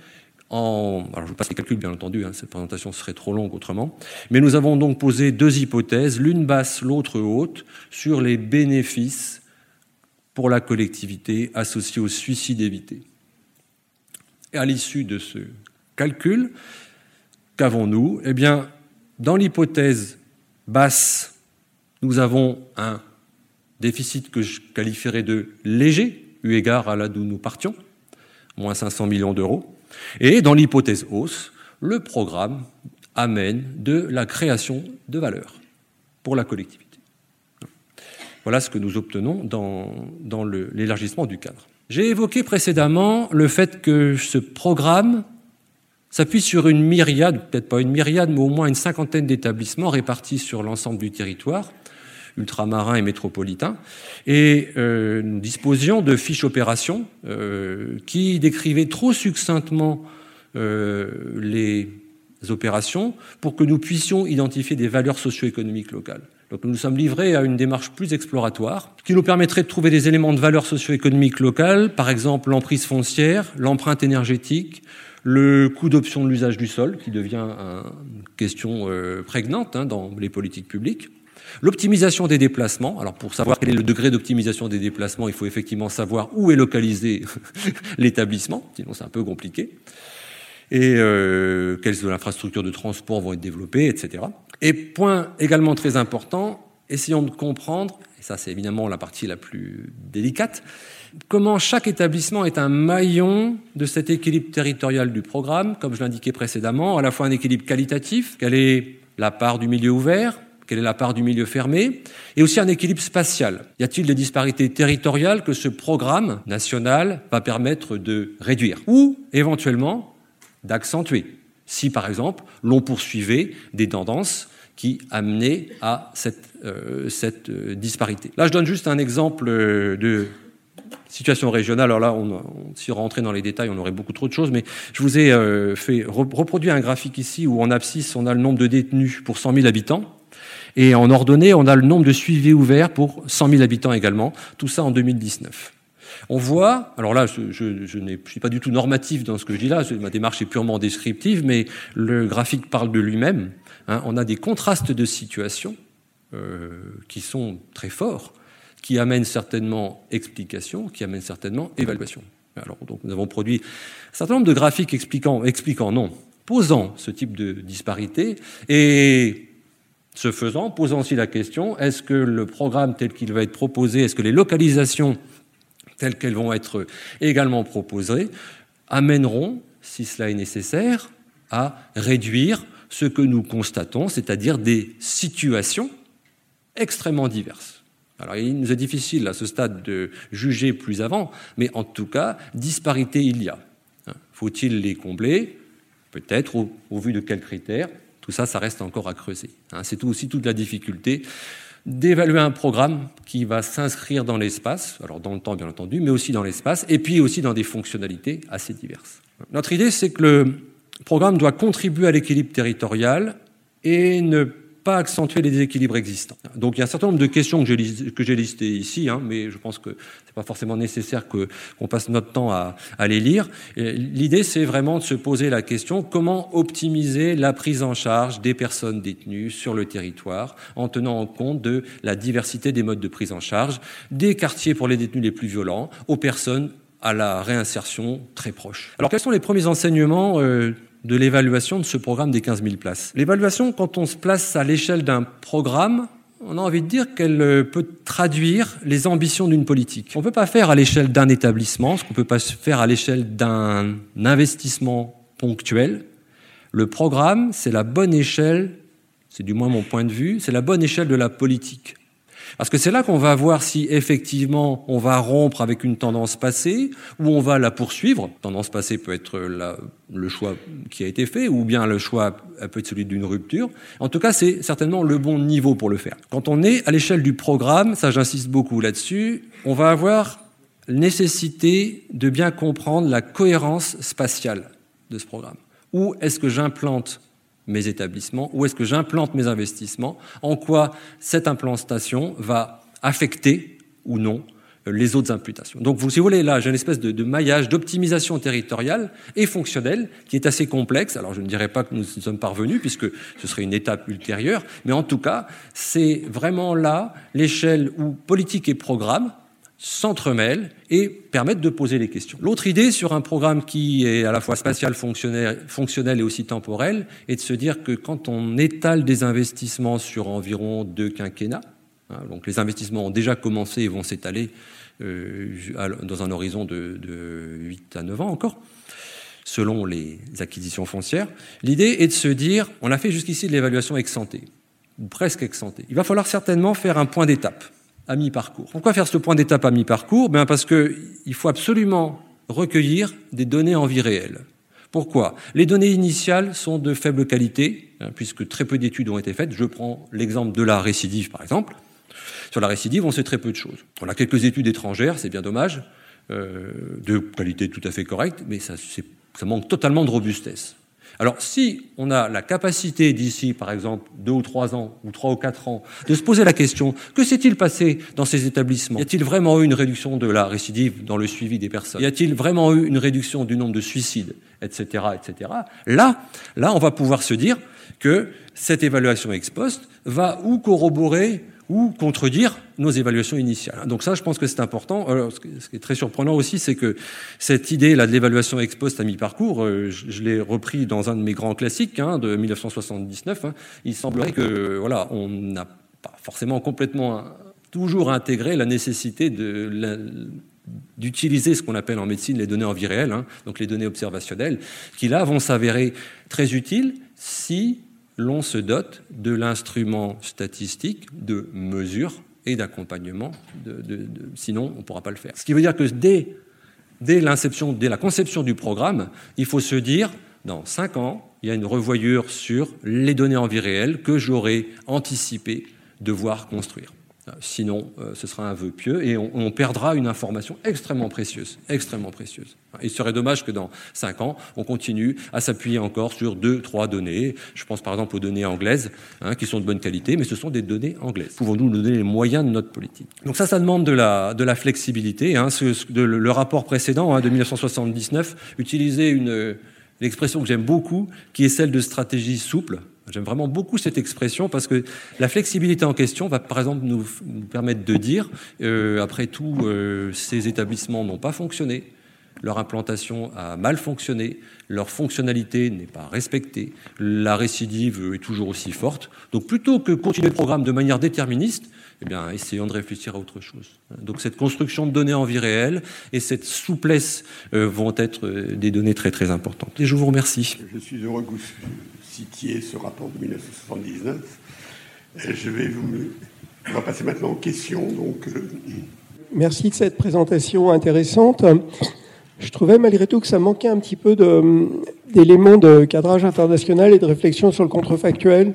Alors je passe les calculs, bien entendu, hein, cette présentation serait trop longue autrement. Mais nous avons donc posé deux hypothèses, l'une basse, l'autre haute, sur les bénéfices pour la collectivité associés au suicide évité. Et à l'issue de ce calcul, qu'avons-nous? Eh bien, dans l'hypothèse basse, nous avons un déficit que je qualifierais de léger, eu égard à là d'où nous partions, moins 500 millions d'euros. Et dans l'hypothèse hausse, le programme amène de la création de valeur pour la collectivité. Voilà ce que nous obtenons dans, dans l'élargissement du cadre. J'ai évoqué précédemment le fait que ce programme s'appuie sur une myriade, peut-être pas une myriade, mais au moins une cinquantaine d'établissements répartis sur l'ensemble du territoire, ultramarin et métropolitain. Et euh, nous disposions de fiches opérations euh, qui décrivaient trop succinctement euh, les opérations pour que nous puissions identifier des valeurs socio-économiques locales. Donc nous nous sommes livrés à une démarche plus exploratoire qui nous permettrait de trouver des éléments de valeur socio-économique locale, par exemple l'emprise foncière, l'empreinte énergétique, le coût d'option de l'usage du sol, qui devient une question prégnante hein, dans les politiques publiques, l'optimisation des déplacements. Alors pour savoir quel est le degré d'optimisation des déplacements, il faut effectivement savoir où est localisé l'établissement, sinon c'est un peu compliqué et euh, quelles infrastructures de transport vont être développées, etc. Et point également très important, essayons de comprendre, et ça c'est évidemment la partie la plus délicate, comment chaque établissement est un maillon de cet équilibre territorial du programme, comme je l'indiquais précédemment, à la fois un équilibre qualitatif, quelle est la part du milieu ouvert, quelle est la part du milieu fermé, et aussi un équilibre spatial. Y a-t-il des disparités territoriales que ce programme national va permettre de réduire Ou, éventuellement, d'accentuer? Si, par exemple, l'on poursuivait des tendances qui amenaient à cette, euh, cette euh, disparité. Là, je donne juste un exemple euh, de situation régionale. Alors là, on, si on rentrait dans les détails, on aurait beaucoup trop de choses, mais je vous ai euh, fait reproduit un graphique ici où en abscisse, on a le nombre de détenus pour 100 000 habitants. Et en ordonnée, on a le nombre de suivis ouverts pour 100 000 habitants également. Tout ça en 2019. On voit, alors là, je, ne suis pas du tout normatif dans ce que je dis là, ma démarche est purement descriptive, mais le graphique parle de lui-même. Hein, on a des contrastes de situation euh, qui sont très forts, qui amènent certainement explication, qui amènent certainement évaluation. Alors, donc, nous avons produit un certain nombre de graphiques expliquant, expliquant non, posant ce type de disparité et ce faisant, posant aussi la question est-ce que le programme tel qu'il va être proposé, est-ce que les localisations telles qu'elles vont être également proposées, amèneront, si cela est nécessaire, à réduire ce que nous constatons, c'est-à-dire des situations extrêmement diverses. Alors il nous est difficile à ce stade de juger plus avant, mais en tout cas, disparité il y a. Faut-il les combler? Peut-être, au, vu de quels critères? Tout ça, ça reste encore à creuser. C'est aussi toute la difficulté d'évaluer un programme qui va s'inscrire dans l'espace, alors dans le temps bien entendu, mais aussi dans l'espace, et puis aussi dans des fonctionnalités assez diverses. Notre idée, c'est que le programme doit contribuer à l'équilibre territorial et ne pas accentuer les déséquilibres existants. Donc il y a un certain nombre de questions que j'ai, listées ici, hein, mais je pense que c'est pas forcément nécessaire qu'on passe notre temps à, les lire. L'idée, c'est vraiment de se poser la question comment optimiser la prise en charge des personnes détenues sur le territoire en tenant en compte de la diversité des modes de prise en charge, des quartiers pour les détenus les plus violents, aux personnes à la réinsertion très proche. Alors quels sont les premiers enseignements euh, de l'évaluation de ce programme des 15 000 places. L'évaluation, quand on se place à l'échelle d'un programme, on a envie de dire qu'elle euh, peut traduire les ambitions d'une politique. On ne peut pas faire à l'échelle d'un établissement, ce qu'on ne peut pas faire à l'échelle d'un investissement ponctuel. Le programme, c'est la bonne échelle, c'est du moins mon point de vue, c'est la bonne échelle de la politique. Parce que c'est là qu'on va voir si effectivement on va rompre avec une tendance passée ou on va la poursuivre. Tendance passée peut être le choix qui a été fait ou bien le choix peut être celui d'une rupture. En tout cas, c'est certainement le bon niveau pour le faire. Quand on est à l'échelle du programme, ça j'insiste beaucoup là-dessus, on va avoir nécessité de bien comprendre la cohérence spatiale de ce programme. Où est-ce que j'implante mes établissements, où est-ce que j'implante mes investissements, en quoi cette implantation va affecter ou non les autres imputations. Donc, vous, si vous voulez, là, j'ai une espèce de, maillage d'optimisation territoriale et fonctionnelle qui est assez complexe. Alors, je ne dirais pas que nous y sommes parvenus, puisque ce serait une étape ultérieure, mais en tout cas, c'est vraiment là l'échelle où politique et programme s'entremêlent et permettent de poser les questions. L'autre idée sur un programme qui est à la fois spatial, fonctionnel, et aussi temporel est de se dire que quand on étale des investissements sur environ deux quinquennats, hein, donc les investissements ont déjà commencé et vont s'étaler euh, dans un horizon de, de 8 à 9 ans encore, selon les acquisitions foncières, l'idée est de se dire, on a fait jusqu'ici de l'évaluation ex ou presque ex. Il va falloir certainement faire un point d'étape à mi-parcours. Pourquoi faire ce point d'étape à mi-parcours? Ben Parce qu'il faut absolument recueillir des données en vie réelle. Pourquoi? Les données initiales sont de faible qualité, hein, puisque très peu d'études ont été faites. Je prends l'exemple de la récidive, par exemple. Sur la récidive, on sait très peu de choses. On a quelques études étrangères, c'est bien dommage, euh, de qualité tout à fait correcte, mais ça, ça manque totalement de robustesse. Alors, si on a la capacité d'ici, par exemple, deux ou trois ans, ou trois ou quatre ans, de se poser la question que s'est-il passé dans ces établissements? Y a-t-il vraiment eu une réduction de la récidive dans le suivi des personnes? Y a-t-il vraiment eu une réduction du nombre de suicides, etc., etc. Là, là, on va pouvoir se dire que cette évaluation ex post va ou corroborer ou contredire nos évaluations initiales. Donc ça, je pense que c'est important. Alors, ce qui est très surprenant aussi, c'est que cette idée là de l'évaluation ex post à mi-parcours, euh, je, l'ai repris dans un de mes grands classiques hein, de 1979. Hein. Il semblerait que voilà, on n'a pas forcément complètement toujours intégré la nécessité de d'utiliser ce qu'on appelle en médecine les données en vie réelle, hein, donc les données observationnelles, qui là vont s'avérer très utiles si l'on se dote de l'instrument statistique de mesure et d'accompagnement. Sinon, on ne pourra pas le faire. Ce qui veut dire que dès, l'inception, dès la conception du programme, il faut se dire, dans cinq ans, il y a une revoyure sur les données en vie réelle que j'aurais anticipé devoir construire. Sinon, euh, ce sera un vœu pieux et on, perdra une information extrêmement précieuse, extrêmement précieuse. Il serait dommage que dans cinq ans, on continue à s'appuyer encore sur deux, trois données. Je pense par exemple aux données anglaises, hein, qui sont de bonne qualité, mais ce sont des données anglaises. Pouvons-nous nous donner les moyens de notre politique? Donc ça, ça demande de la, de la flexibilité. Hein, ce, de, le rapport précédent hein, de 1979 utilisait une l'expression que j'aime beaucoup, qui est celle de stratégie souple. J'aime vraiment beaucoup cette expression parce que la flexibilité en question va, par exemple, nous, nous permettre de dire, euh, après tout, euh, ces établissements n'ont pas fonctionné, leur implantation a mal fonctionné, leur fonctionnalité n'est pas respectée, la récidive est toujours aussi forte. Donc, plutôt que continuer le programme de manière déterministe, eh bien, essayons de réfléchir à autre chose. Donc, cette construction de données en vie réelle et cette souplesse euh, vont être des données très très importantes. Et je vous remercie. Je suis heureux que vous citiez ce rapport de 1979. Je vais vous. On va passer maintenant aux questions. Donc, euh... Merci de cette présentation intéressante. Je trouvais malgré tout que ça manquait un petit peu d'éléments de, de, cadrage international et de réflexion sur le contrefactuel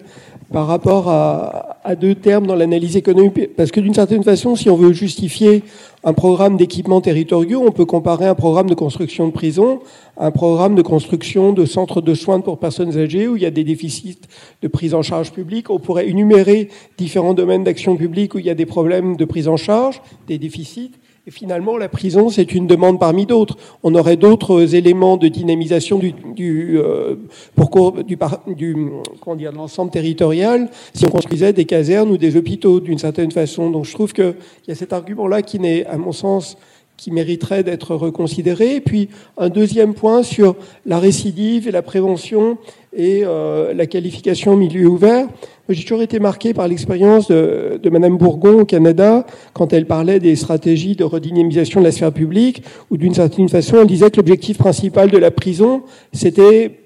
par rapport à, deux termes dans l'analyse économique. Parce que d'une certaine façon, si on veut justifier un programme d'équipement territoriaux, on peut comparer un programme de construction de prisons à un programme de construction de centres de soins pour personnes âgées où il y a des déficits de prise en charge publique. On pourrait énumérer différents domaines d'action publique où il y a des problèmes de prise en charge, des déficits. Finalement, la prison, c'est une demande parmi d'autres. On aurait d'autres éléments de dynamisation du, du, euh, pour, du, du comment dire, de l'ensemble territorial si on construisait des casernes ou des hôpitaux d'une certaine façon. Donc je trouve qu'il y a cet argument-là qui n'est, à mon sens, qui mériterait d'être reconsidéré. Et puis un deuxième point sur la récidive et la prévention et euh, la qualification milieu ouvert. J'ai toujours été marqué par l'expérience de, Madame Bourgon au Canada quand elle parlait des stratégies de redynamisation de la sphère publique, où d'une certaine façon, elle disait que l'objectif principal de la prison, c'était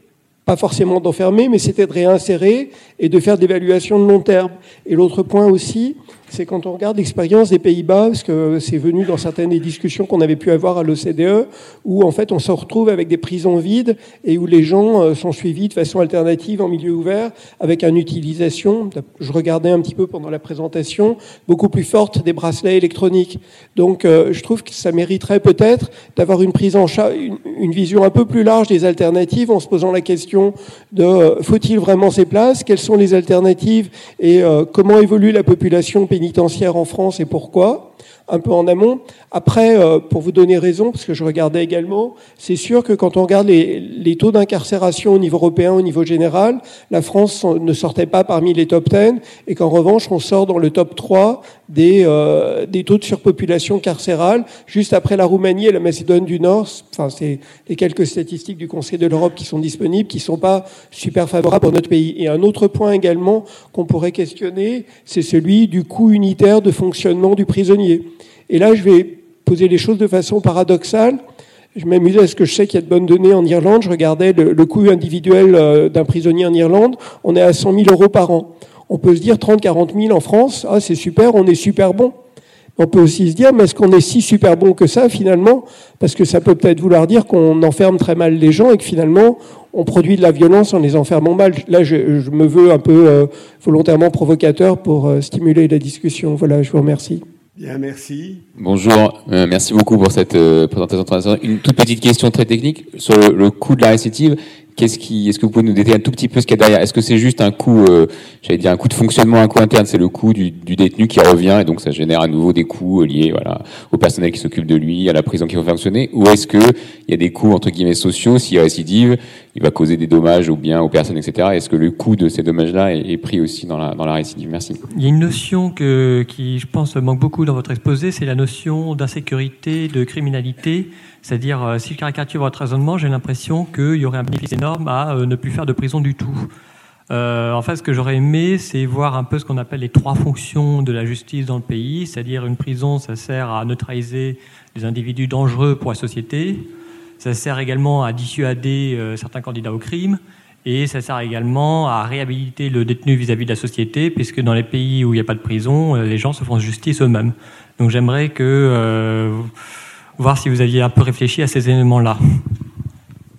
pas forcément d'enfermer, mais c'était de réinsérer et de faire d'évaluation de long terme. Et l'autre point aussi, c'est quand on regarde l'expérience des Pays-Bas, parce que c'est venu dans certaines des discussions qu'on avait pu avoir à l'OCDE, où en fait on se retrouve avec des prisons vides et où les gens euh, sont suivis de façon alternative en milieu ouvert, avec une utilisation, je regardais un petit peu pendant la présentation, beaucoup plus forte des bracelets électroniques. Donc euh, je trouve que ça mériterait peut-être d'avoir une prise en charge, une, vision un peu plus large des alternatives, en se posant la question de euh, faut-il vraiment ces places, quelles sont les alternatives et comment évolue la population pénitentiaire pénitentiaire en France et pourquoi, un peu en amont. Après, euh, pour vous donner raison, parce que je regardais également, c'est sûr que quand on regarde les, taux d'incarcération au niveau européen, au niveau général, la France ne sortait pas parmi les top 10 et qu'en revanche, on sort dans le top 3 des, euh, des taux de surpopulation carcérale, juste après la Roumanie et la Macédoine du Nord. Enfin, c'est les quelques statistiques du Conseil de l'Europe qui sont disponibles, qui sont pas super favorables pour notre pays. Et un autre point également qu'on pourrait questionner, c'est celui du coût unitaire de fonctionnement du prisonnier. Et là, je vais poser les choses de façon paradoxale. Je m'amusais à ce que je sais qu'il y a de bonnes données en Irlande. Je regardais le, coût individuel euh, d'un prisonnier en Irlande. On est à 100 000 euros par an. On peut se dire 30, 40 000 en France. Ah, c'est super, on est super bon. On peut aussi se dire, mais est-ce qu'on est si super bon que ça finalement? Parce que ça peut peut-être vouloir dire qu'on enferme très mal les gens et que finalement on produit de la violence en les enfermant mal. Là, je, me veux un peu euh, volontairement provocateur pour euh, stimuler la discussion. Voilà, je vous remercie. Bien, merci. Bonjour, euh, merci beaucoup pour cette euh, présentation. Une toute petite question très technique sur le coût de la récidive. Qu'est-ce qui, est-ce que vous pouvez nous détailler un tout petit peu ce qu'il y a derrière? Est-ce que c'est juste un coût, euh, j'allais dire un coût de fonctionnement, un coût interne, c'est le coût du, du, détenu qui revient et donc ça génère à nouveau des coûts liés, voilà, au personnel qui s'occupe de lui, à la prison qui va fonctionner, ou est-ce que il y a des coûts entre guillemets sociaux s'il récidive, il va causer des dommages aux biens, aux personnes, etc. Est-ce que le coût de ces dommages-là est, pris aussi dans la récidive? Merci. Il y a une notion qui, je pense, manque beaucoup dans votre exposé, c'est la notion d'insécurité, de criminalité. C'est-à-dire, euh, si je caricature votre raisonnement, j'ai l'impression qu'il y aurait un bénéfice énorme à euh, ne plus faire de prison du tout. Euh, en fait, ce que j'aurais aimé, c'est voir un peu ce qu'on appelle les trois fonctions de la justice dans le pays. C'est-à-dire, une prison, ça sert à neutraliser les individus dangereux pour la société. Ça sert également à dissuader certains candidats au crime. Et ça sert également à réhabiliter le détenu vis-à-vis -vis de la société, puisque dans les pays où il n'y a pas de prison, les gens se font justice eux-mêmes. Donc j'aimerais que voir si vous aviez un peu réfléchi à ces éléments-là.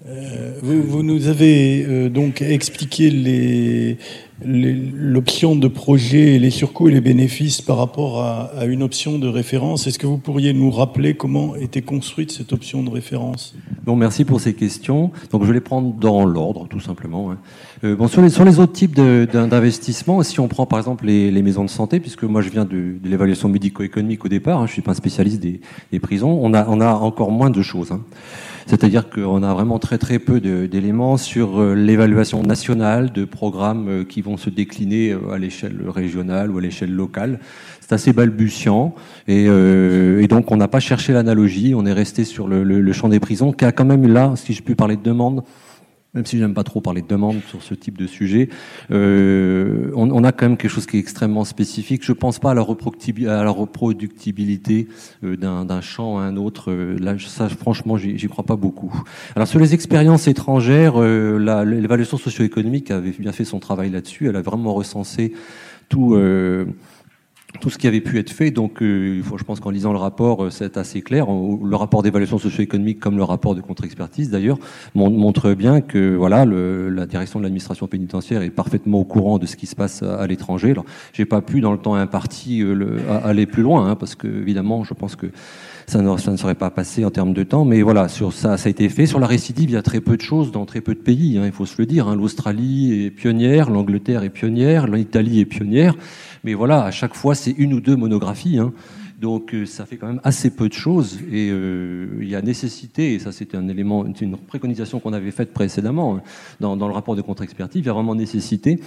Euh, vous, nous avez euh, donc expliqué les, l'option de projet, les surcoûts et les bénéfices par rapport à, une option de référence. Est-ce que vous pourriez nous rappeler comment était construite cette option de référence? Bon, merci pour ces questions. Donc, je vais les prendre dans l'ordre, tout simplement. Hein. Euh, bon, sur les, autres types d'investissements, si on prend par exemple les, maisons de santé, puisque moi je viens de, l'évaluation médico-économique au départ, hein, je suis pas un spécialiste des, prisons, on a, on a encore moins de choses. Hein. C'est-à-dire qu'on a vraiment très très peu d'éléments sur euh, l'évaluation nationale de programmes euh, qui vont se décliner euh, à l'échelle régionale ou à l'échelle locale. C'est assez balbutiant et, et, donc on n'a pas cherché l'analogie. On est resté sur le, le, le, champ des prisons, qui a quand même là, si je puis parler de demande, même si j'aime pas trop parler de demande sur ce type de sujet, euh, on, on, a quand même quelque chose qui est extrêmement spécifique. Je pense pas à la, à la reproductibilité euh, d'un champ à un autre. Euh, là, ça, franchement, j'y crois pas beaucoup. Alors sur les expériences étrangères, euh, l'évaluation socio-économique avait bien fait son travail là-dessus. Elle a vraiment recensé tout. Tout ce qui avait pu être fait. Donc, euh, je pense qu'en lisant le rapport, euh, c'est assez clair. Le rapport d'évaluation socio-économique, comme le rapport de contre-expertise d'ailleurs, montre bien que voilà, le, la direction de l'administration pénitentiaire est parfaitement au courant de ce qui se passe à, l'étranger. Alors, j'ai pas pu, dans le temps imparti, euh, le, aller plus loin, hein, parce que évidemment, je pense que ça ne, serait pas passé en termes de temps. Mais voilà, sur ça, ça a été fait. Sur la récidive, il y a très peu de choses dans très peu de pays. Hein, il faut se le dire. Hein. L'Australie est pionnière, l'Angleterre est pionnière, l'Italie est pionnière. Mais voilà, à chaque fois, c'est une ou deux monographies. Hein. Donc euh, ça fait quand même assez peu de choses et euh, il y a nécessité, et ça c'était un élément, une préconisation qu'on avait faite précédemment dans, dans, le rapport de contre-expertise, il y a vraiment nécessité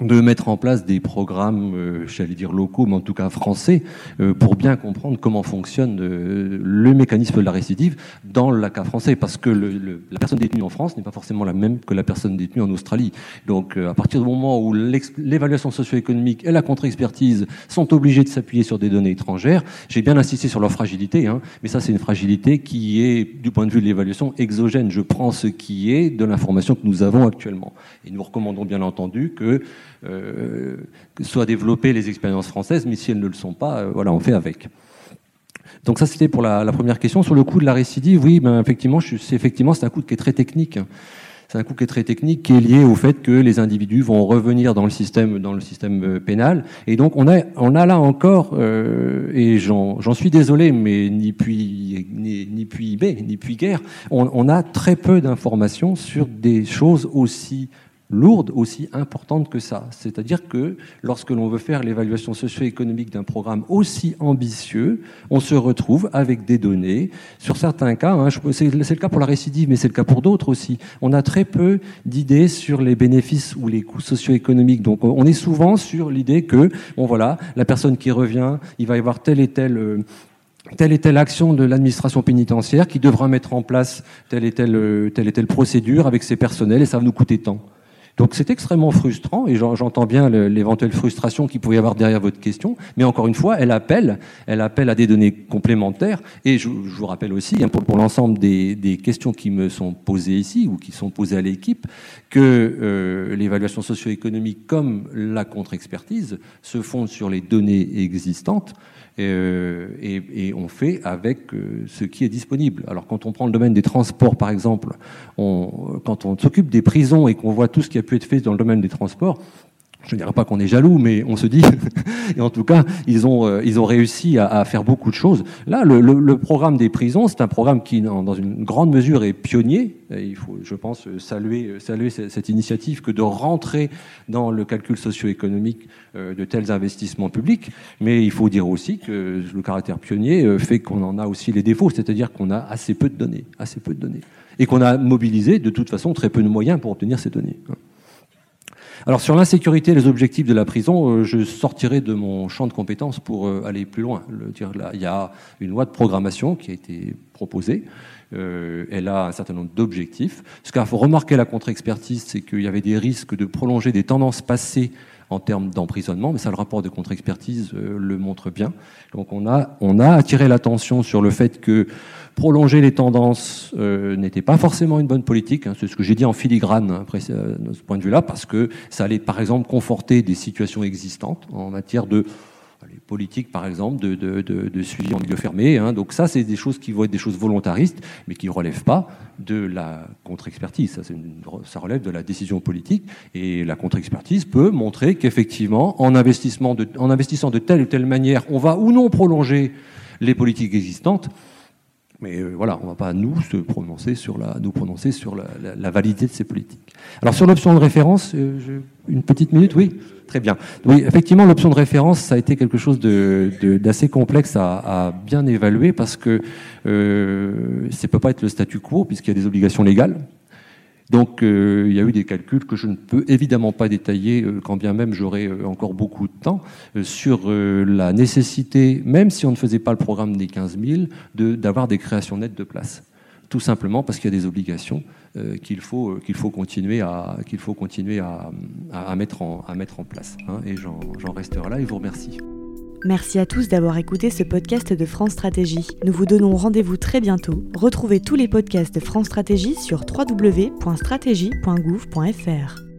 de mettre en place des programmes, euh, j'allais dire locaux, mais en tout cas français, euh, pour bien comprendre comment fonctionne euh, le mécanisme de la récidive dans le cas français, parce que le, le, la personne détenue en France n'est pas forcément la même que la personne détenue en Australie. Donc, à partir du moment où l'évaluation socio-économique et la contre-expertise sont obligés de s'appuyer sur des données étrangères, j'ai bien insisté sur leur fragilité, hein, mais ça c'est une fragilité qui est, du point de vue de l'évaluation, exogène. Je prends ce qui est de l'information que nous avons actuellement. Et nous recommandons bien entendu que soient développées les expériences françaises, mais si elles ne le sont pas, voilà, on fait avec. Donc ça, c'était pour la, première question. Sur le coût de la récidive, oui, ben, effectivement, c'est effectivement, un coût qui est très technique. C'est un coût qui est très technique, qui est lié au fait que les individus vont revenir dans le système, euh, pénal. Et donc, on a, là encore, euh, et j'en suis désolé, mais ni puis, ni, ni puis B, ni puis guerre, on a très peu d'informations sur des choses aussi lourde, aussi importante que ça. C'est-à-dire que lorsque l'on veut faire l'évaluation socio-économique d'un programme aussi ambitieux, on se retrouve avec des données. Sur certains cas, hein, c'est le cas pour la récidive, mais c'est le cas pour d'autres aussi. On a très peu d'idées sur les bénéfices ou les coûts socio-économiques. Donc on est souvent sur l'idée que, bon voilà, la personne qui revient, il va y avoir telle et telle euh, telle et telle action de l'administration pénitentiaire qui devra mettre en place telle et telle, euh, telle et telle procédure avec ses personnels et ça va nous coûter tant. Donc c'est extrêmement frustrant et j'entends bien l'éventuelle frustration qu'il pouvait y avoir derrière votre question. Mais encore une fois, elle appelle, elle appelle à des données complémentaires. Et je, vous rappelle aussi, hein, pour, l'ensemble des, questions qui me sont posées ici ou qui sont posées à l'équipe, que euh, l'évaluation socio-économique comme la contre-expertise se fondent sur les données existantes. Euh, et, on fait avec euh, ce qui est disponible. Alors quand on prend le domaine des transports, par exemple, quand on s'occupe des prisons et qu'on voit tout ce qui a pu être fait dans le domaine des transports, je ne dirais pas qu'on est jaloux, mais on se dit, et en tout cas, ils ont, euh, ils ont réussi à, faire beaucoup de choses. Là, le, programme des prisons, c'est un programme qui, dans une grande mesure, est pionnier. il faut, je pense, saluer, saluer cette initiative que de rentrer dans le calcul socio-économique euh, de tels investissements publics. Mais il faut dire aussi que le caractère pionnier euh, fait qu'on en a aussi les défauts, c'est-à-dire qu'on a assez peu de données, assez peu de données, et qu'on a mobilisé de toute façon très peu de moyens pour obtenir ces données. Alors sur l'insécurité et les objectifs de la prison, euh, je sortirai de mon champ de compétences pour euh, aller plus loin. il y a une loi de programmation qui a été proposée. Euh, elle a un certain nombre d'objectifs. Ce qu'il faut remarquer la contre-expertise, c'est qu'il y avait des risques de prolonger des tendances passées en termes d'emprisonnement, mais ça, le rapport de contre-expertise le montre bien. Donc on a attiré l'attention sur le fait que prolonger les tendances euh, n'était pas forcément une bonne politique. Hein, c'est ce que j'ai dit en filigrane après, euh, ce point de vue-là, parce que ça allait par exemple conforter des situations existantes en matière de politique, par exemple, de, suivi en milieu fermé. Hein. Donc ça, c'est des choses qui vont être des choses volontaristes, mais qui ne relèvent pas de la contre-expertise. Ça, ça, relève de la décision politique. Et la contre-expertise peut montrer qu'effectivement, en investissant de telle ou telle manière, on va ou non prolonger les politiques existantes. Mais euh, voilà, on ne va pas nous se prononcer sur la, nous prononcer sur la, la, validité de ces politiques. Alors sur l'option de référence, euh, une petite minute, oui, très bien. Oui, effectivement, l'option de référence, ça a été quelque chose d'assez de, complexe à, à, bien évaluer parce que euh, ça peut pas être le statu quo puisqu'il y a des obligations légales. Donc euh, il y a eu des calculs que je ne peux évidemment pas détailler, euh, quand bien même j'aurais euh, encore beaucoup de temps, sur la nécessité, même si on ne faisait pas le programme des 15 000, d'avoir des créations nettes de places. Tout simplement parce qu'il y a des obligations qu'il faut, continuer, à, mettre en, place. Hein. et j'en resterai là et vous remercie. Merci à tous d'avoir écouté ce podcast de France Stratégie. Nous vous donnons rendez-vous très bientôt. Retrouvez tous les podcasts de France Stratégie sur www.stratégie.gouv.fr.